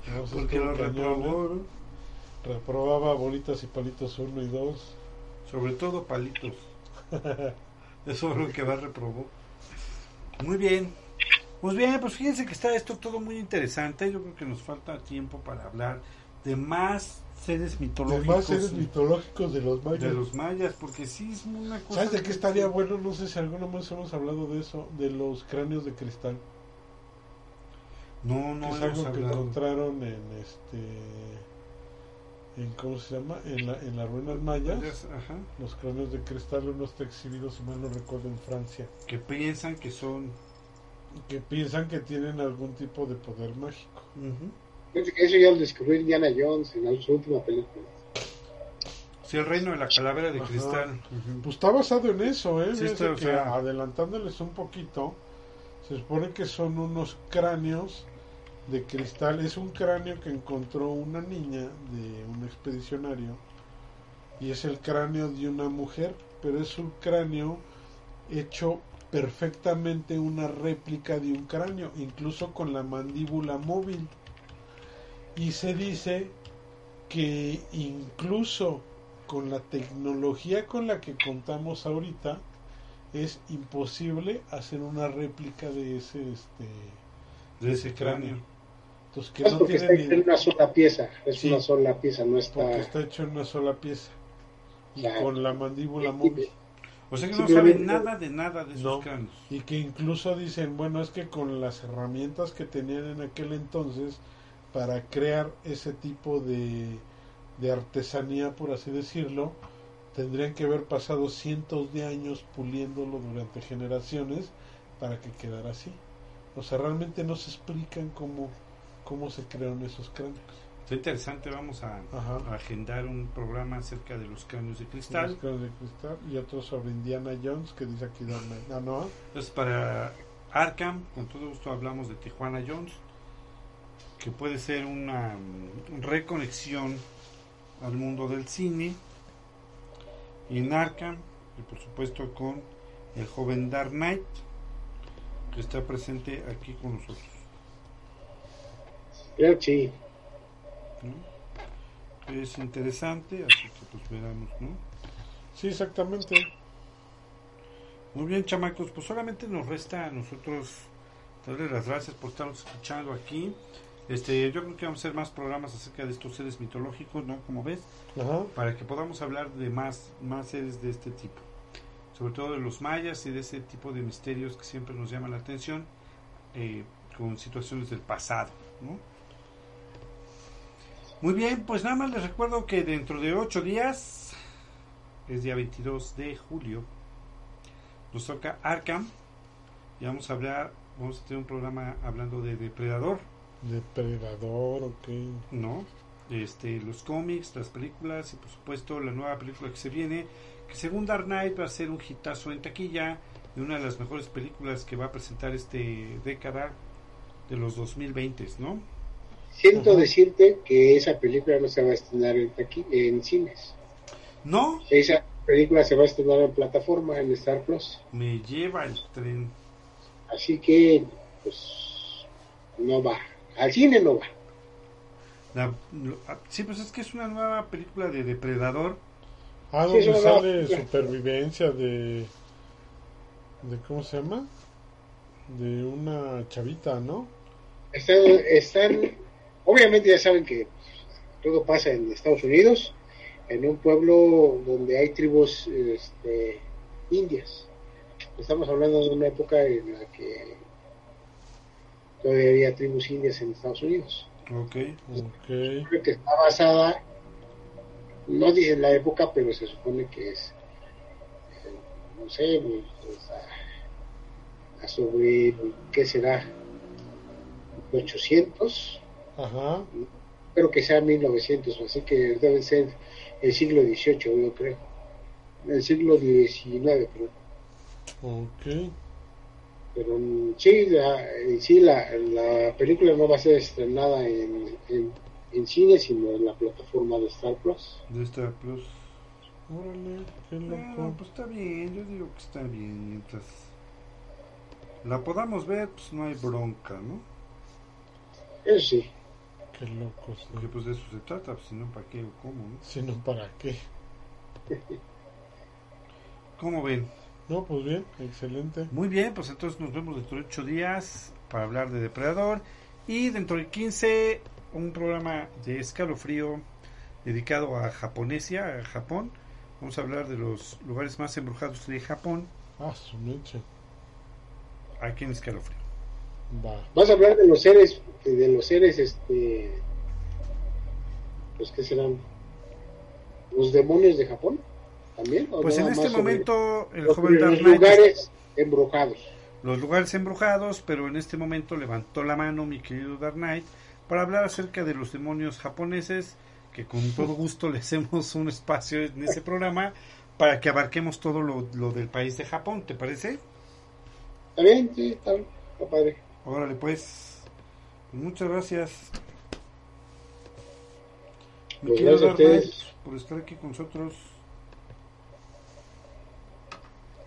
No, eso Porque lo reprobó, ¿eh? ¿no? Reprobaba bolitas y palitos 1 y 2. Sobre todo palitos. Eso fue lo que más reprobó. Muy bien. Pues bien, pues fíjense que está esto todo muy interesante. Yo creo que nos falta tiempo para hablar de más seres mitológicos Además, seres mitológicos de los mayas. de los mayas, porque sí es una cosa. ¿Sabes de qué que- estaría bueno? No sé si alguna vez hemos hablado de eso, de los cráneos de cristal. No, no que es algo que encontraron en este. En, ¿Cómo se llama? En, la, en las ruinas mayas. Ajá. Los cráneos de cristal, uno está exhibido, si mal no recuerdo, en Francia. Que piensan que son. Que piensan que tienen algún tipo de poder mágico. Que Eso ya lo descubrió Indiana Jones en su última película. Sí, el reino de la calavera de Ajá. cristal. Pues está basado en eso, ¿eh? Sí, está, o que sea- adelantándoles un poquito, se supone que son unos cráneos de cristal. Es un cráneo que encontró una niña de un expedicionario y es el cráneo de una mujer, pero es un cráneo hecho perfectamente una réplica de un cráneo, incluso con la mandíbula móvil. Y se dice que incluso con la tecnología con la que contamos ahorita es imposible hacer una réplica de ese este De ese cráneo. entonces que Es no porque está hecho en una sola pieza. Es Sí. una sola pieza, no porque está. está hecho en una sola pieza y Claro. con la mandíbula móvil O sea que no saben nada de nada de esos No. cráneos. y que incluso dicen bueno es que con las herramientas que tenían en aquel entonces para crear ese tipo de, de artesanía por así decirlo tendrían que haber pasado cientos de años puliéndolo durante generaciones para que quedara así o sea realmente no se explican cómo cómo se crearon esos cráneos Está interesante, vamos a, agendar un programa acerca de los cráneos de Los cristal. cráneos de cristal y otro sobre Indiana Jones que dice aquí Dark Knight. ah no Entonces, para Arkham, con todo gusto hablamos de Tijuana Jones, que puede ser una mm, reconexión al mundo del cine. Y en Arkham, y por supuesto con el joven Dark Knight, que está presente aquí con nosotros. Sí. ¿No? es interesante, así que pues veremos, ¿no? Sí, exactamente. Muy bien, chamacos, pues solamente nos resta a nosotros darles las gracias por estarnos escuchando aquí. Este, yo creo que vamos a hacer más programas acerca de estos seres mitológicos, ¿no? Como ves, Ajá. para que podamos hablar de más, más seres de este tipo. Sobre todo de los mayas y de ese tipo de misterios que siempre nos llaman la atención eh, con situaciones del pasado, ¿no? Muy bien, pues nada más les recuerdo que dentro de ocho días, es día 22 de julio, nos toca Arkham y vamos a hablar, vamos a tener un programa hablando de Depredador, Depredador, ok. ¿no? Este, los cómics, las películas y por supuesto la nueva película que se viene, que según Dark Knight va a ser un hitazo en taquilla y una de las mejores películas que va a presentar este década de los 2020, ¿no? Siento decirte que esa película no se va a estrenar en, taqui- en cines. No, Esa película se va a estrenar en plataforma, en Star Plus. me lleva el tren. Así que, pues, no va. Al cine no va. La- lo- ah, sí, pues es que es una nueva película de Depredador. Ah, donde sale supervivencia de... de ¿Cómo se llama? De una chavita, ¿no? Están, están, obviamente ya saben que todo pasa en Estados Unidos, en un pueblo donde hay tribus este, indias. Estamos hablando de una época en la que todavía había tribus indias en Estados Unidos. Ok. Ok. Que está basada, no dicen la época, pero se supone que es, eh, no sé, pues, a, a sobre, ¿qué será? 800 Ajá. espero que sea 1900, así que debe ser el siglo XVIII, yo creo. El siglo XIX, creo. Ok. Pero mm, sí, la, en sí la, la película no va a ser estrenada en, en, en cine, sino en la plataforma de Star Plus. De Star Plus. Órale, qué Bueno, loco. pues está bien, yo digo que está bien. Mientras la podamos ver, pues no hay bronca, ¿no? Eso sí. Qué loco, sí. Porque pues de eso se trata, pues, si no, ¿para qué o cómo, no? Si no, ¿para qué? ¿Cómo ven? No, pues bien, excelente. Muy bien, pues entonces nos vemos dentro de 8 días para hablar de Depredador. Y dentro de 15, un programa de escalofrío dedicado a Japonesia, a Japón. Vamos a hablar de los lugares más embrujados de Japón Ah, su mecha. aquí en escalofrío. Va. Vas a hablar de los seres, de los seres, este, pues que serán los demonios de Japón, también. ¿O Pues en este momento el los, joven Dark los Knight lugares embrujados. los lugares embrujados, pero en este momento levantó la mano mi querido Dark Knight para hablar acerca de los demonios japoneses, que con todo gusto le hacemos un espacio en ese programa para que abarquemos todo lo, lo del país de Japón, ¿te parece? ¿Está bien? Sí, está, bien, está padre. Órale pues, muchas gracias. Mi Pues querido gracias a ustedes. por estar aquí con nosotros.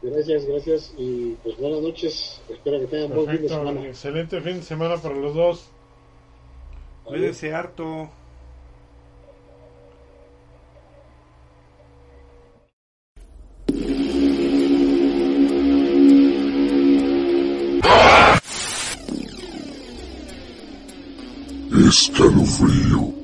Gracias, gracias y pues buenas noches. Espero que tengan buen fin de Perfecto. semana. Excelente fin de semana para los dos. Cuídense harto. Escalofrío.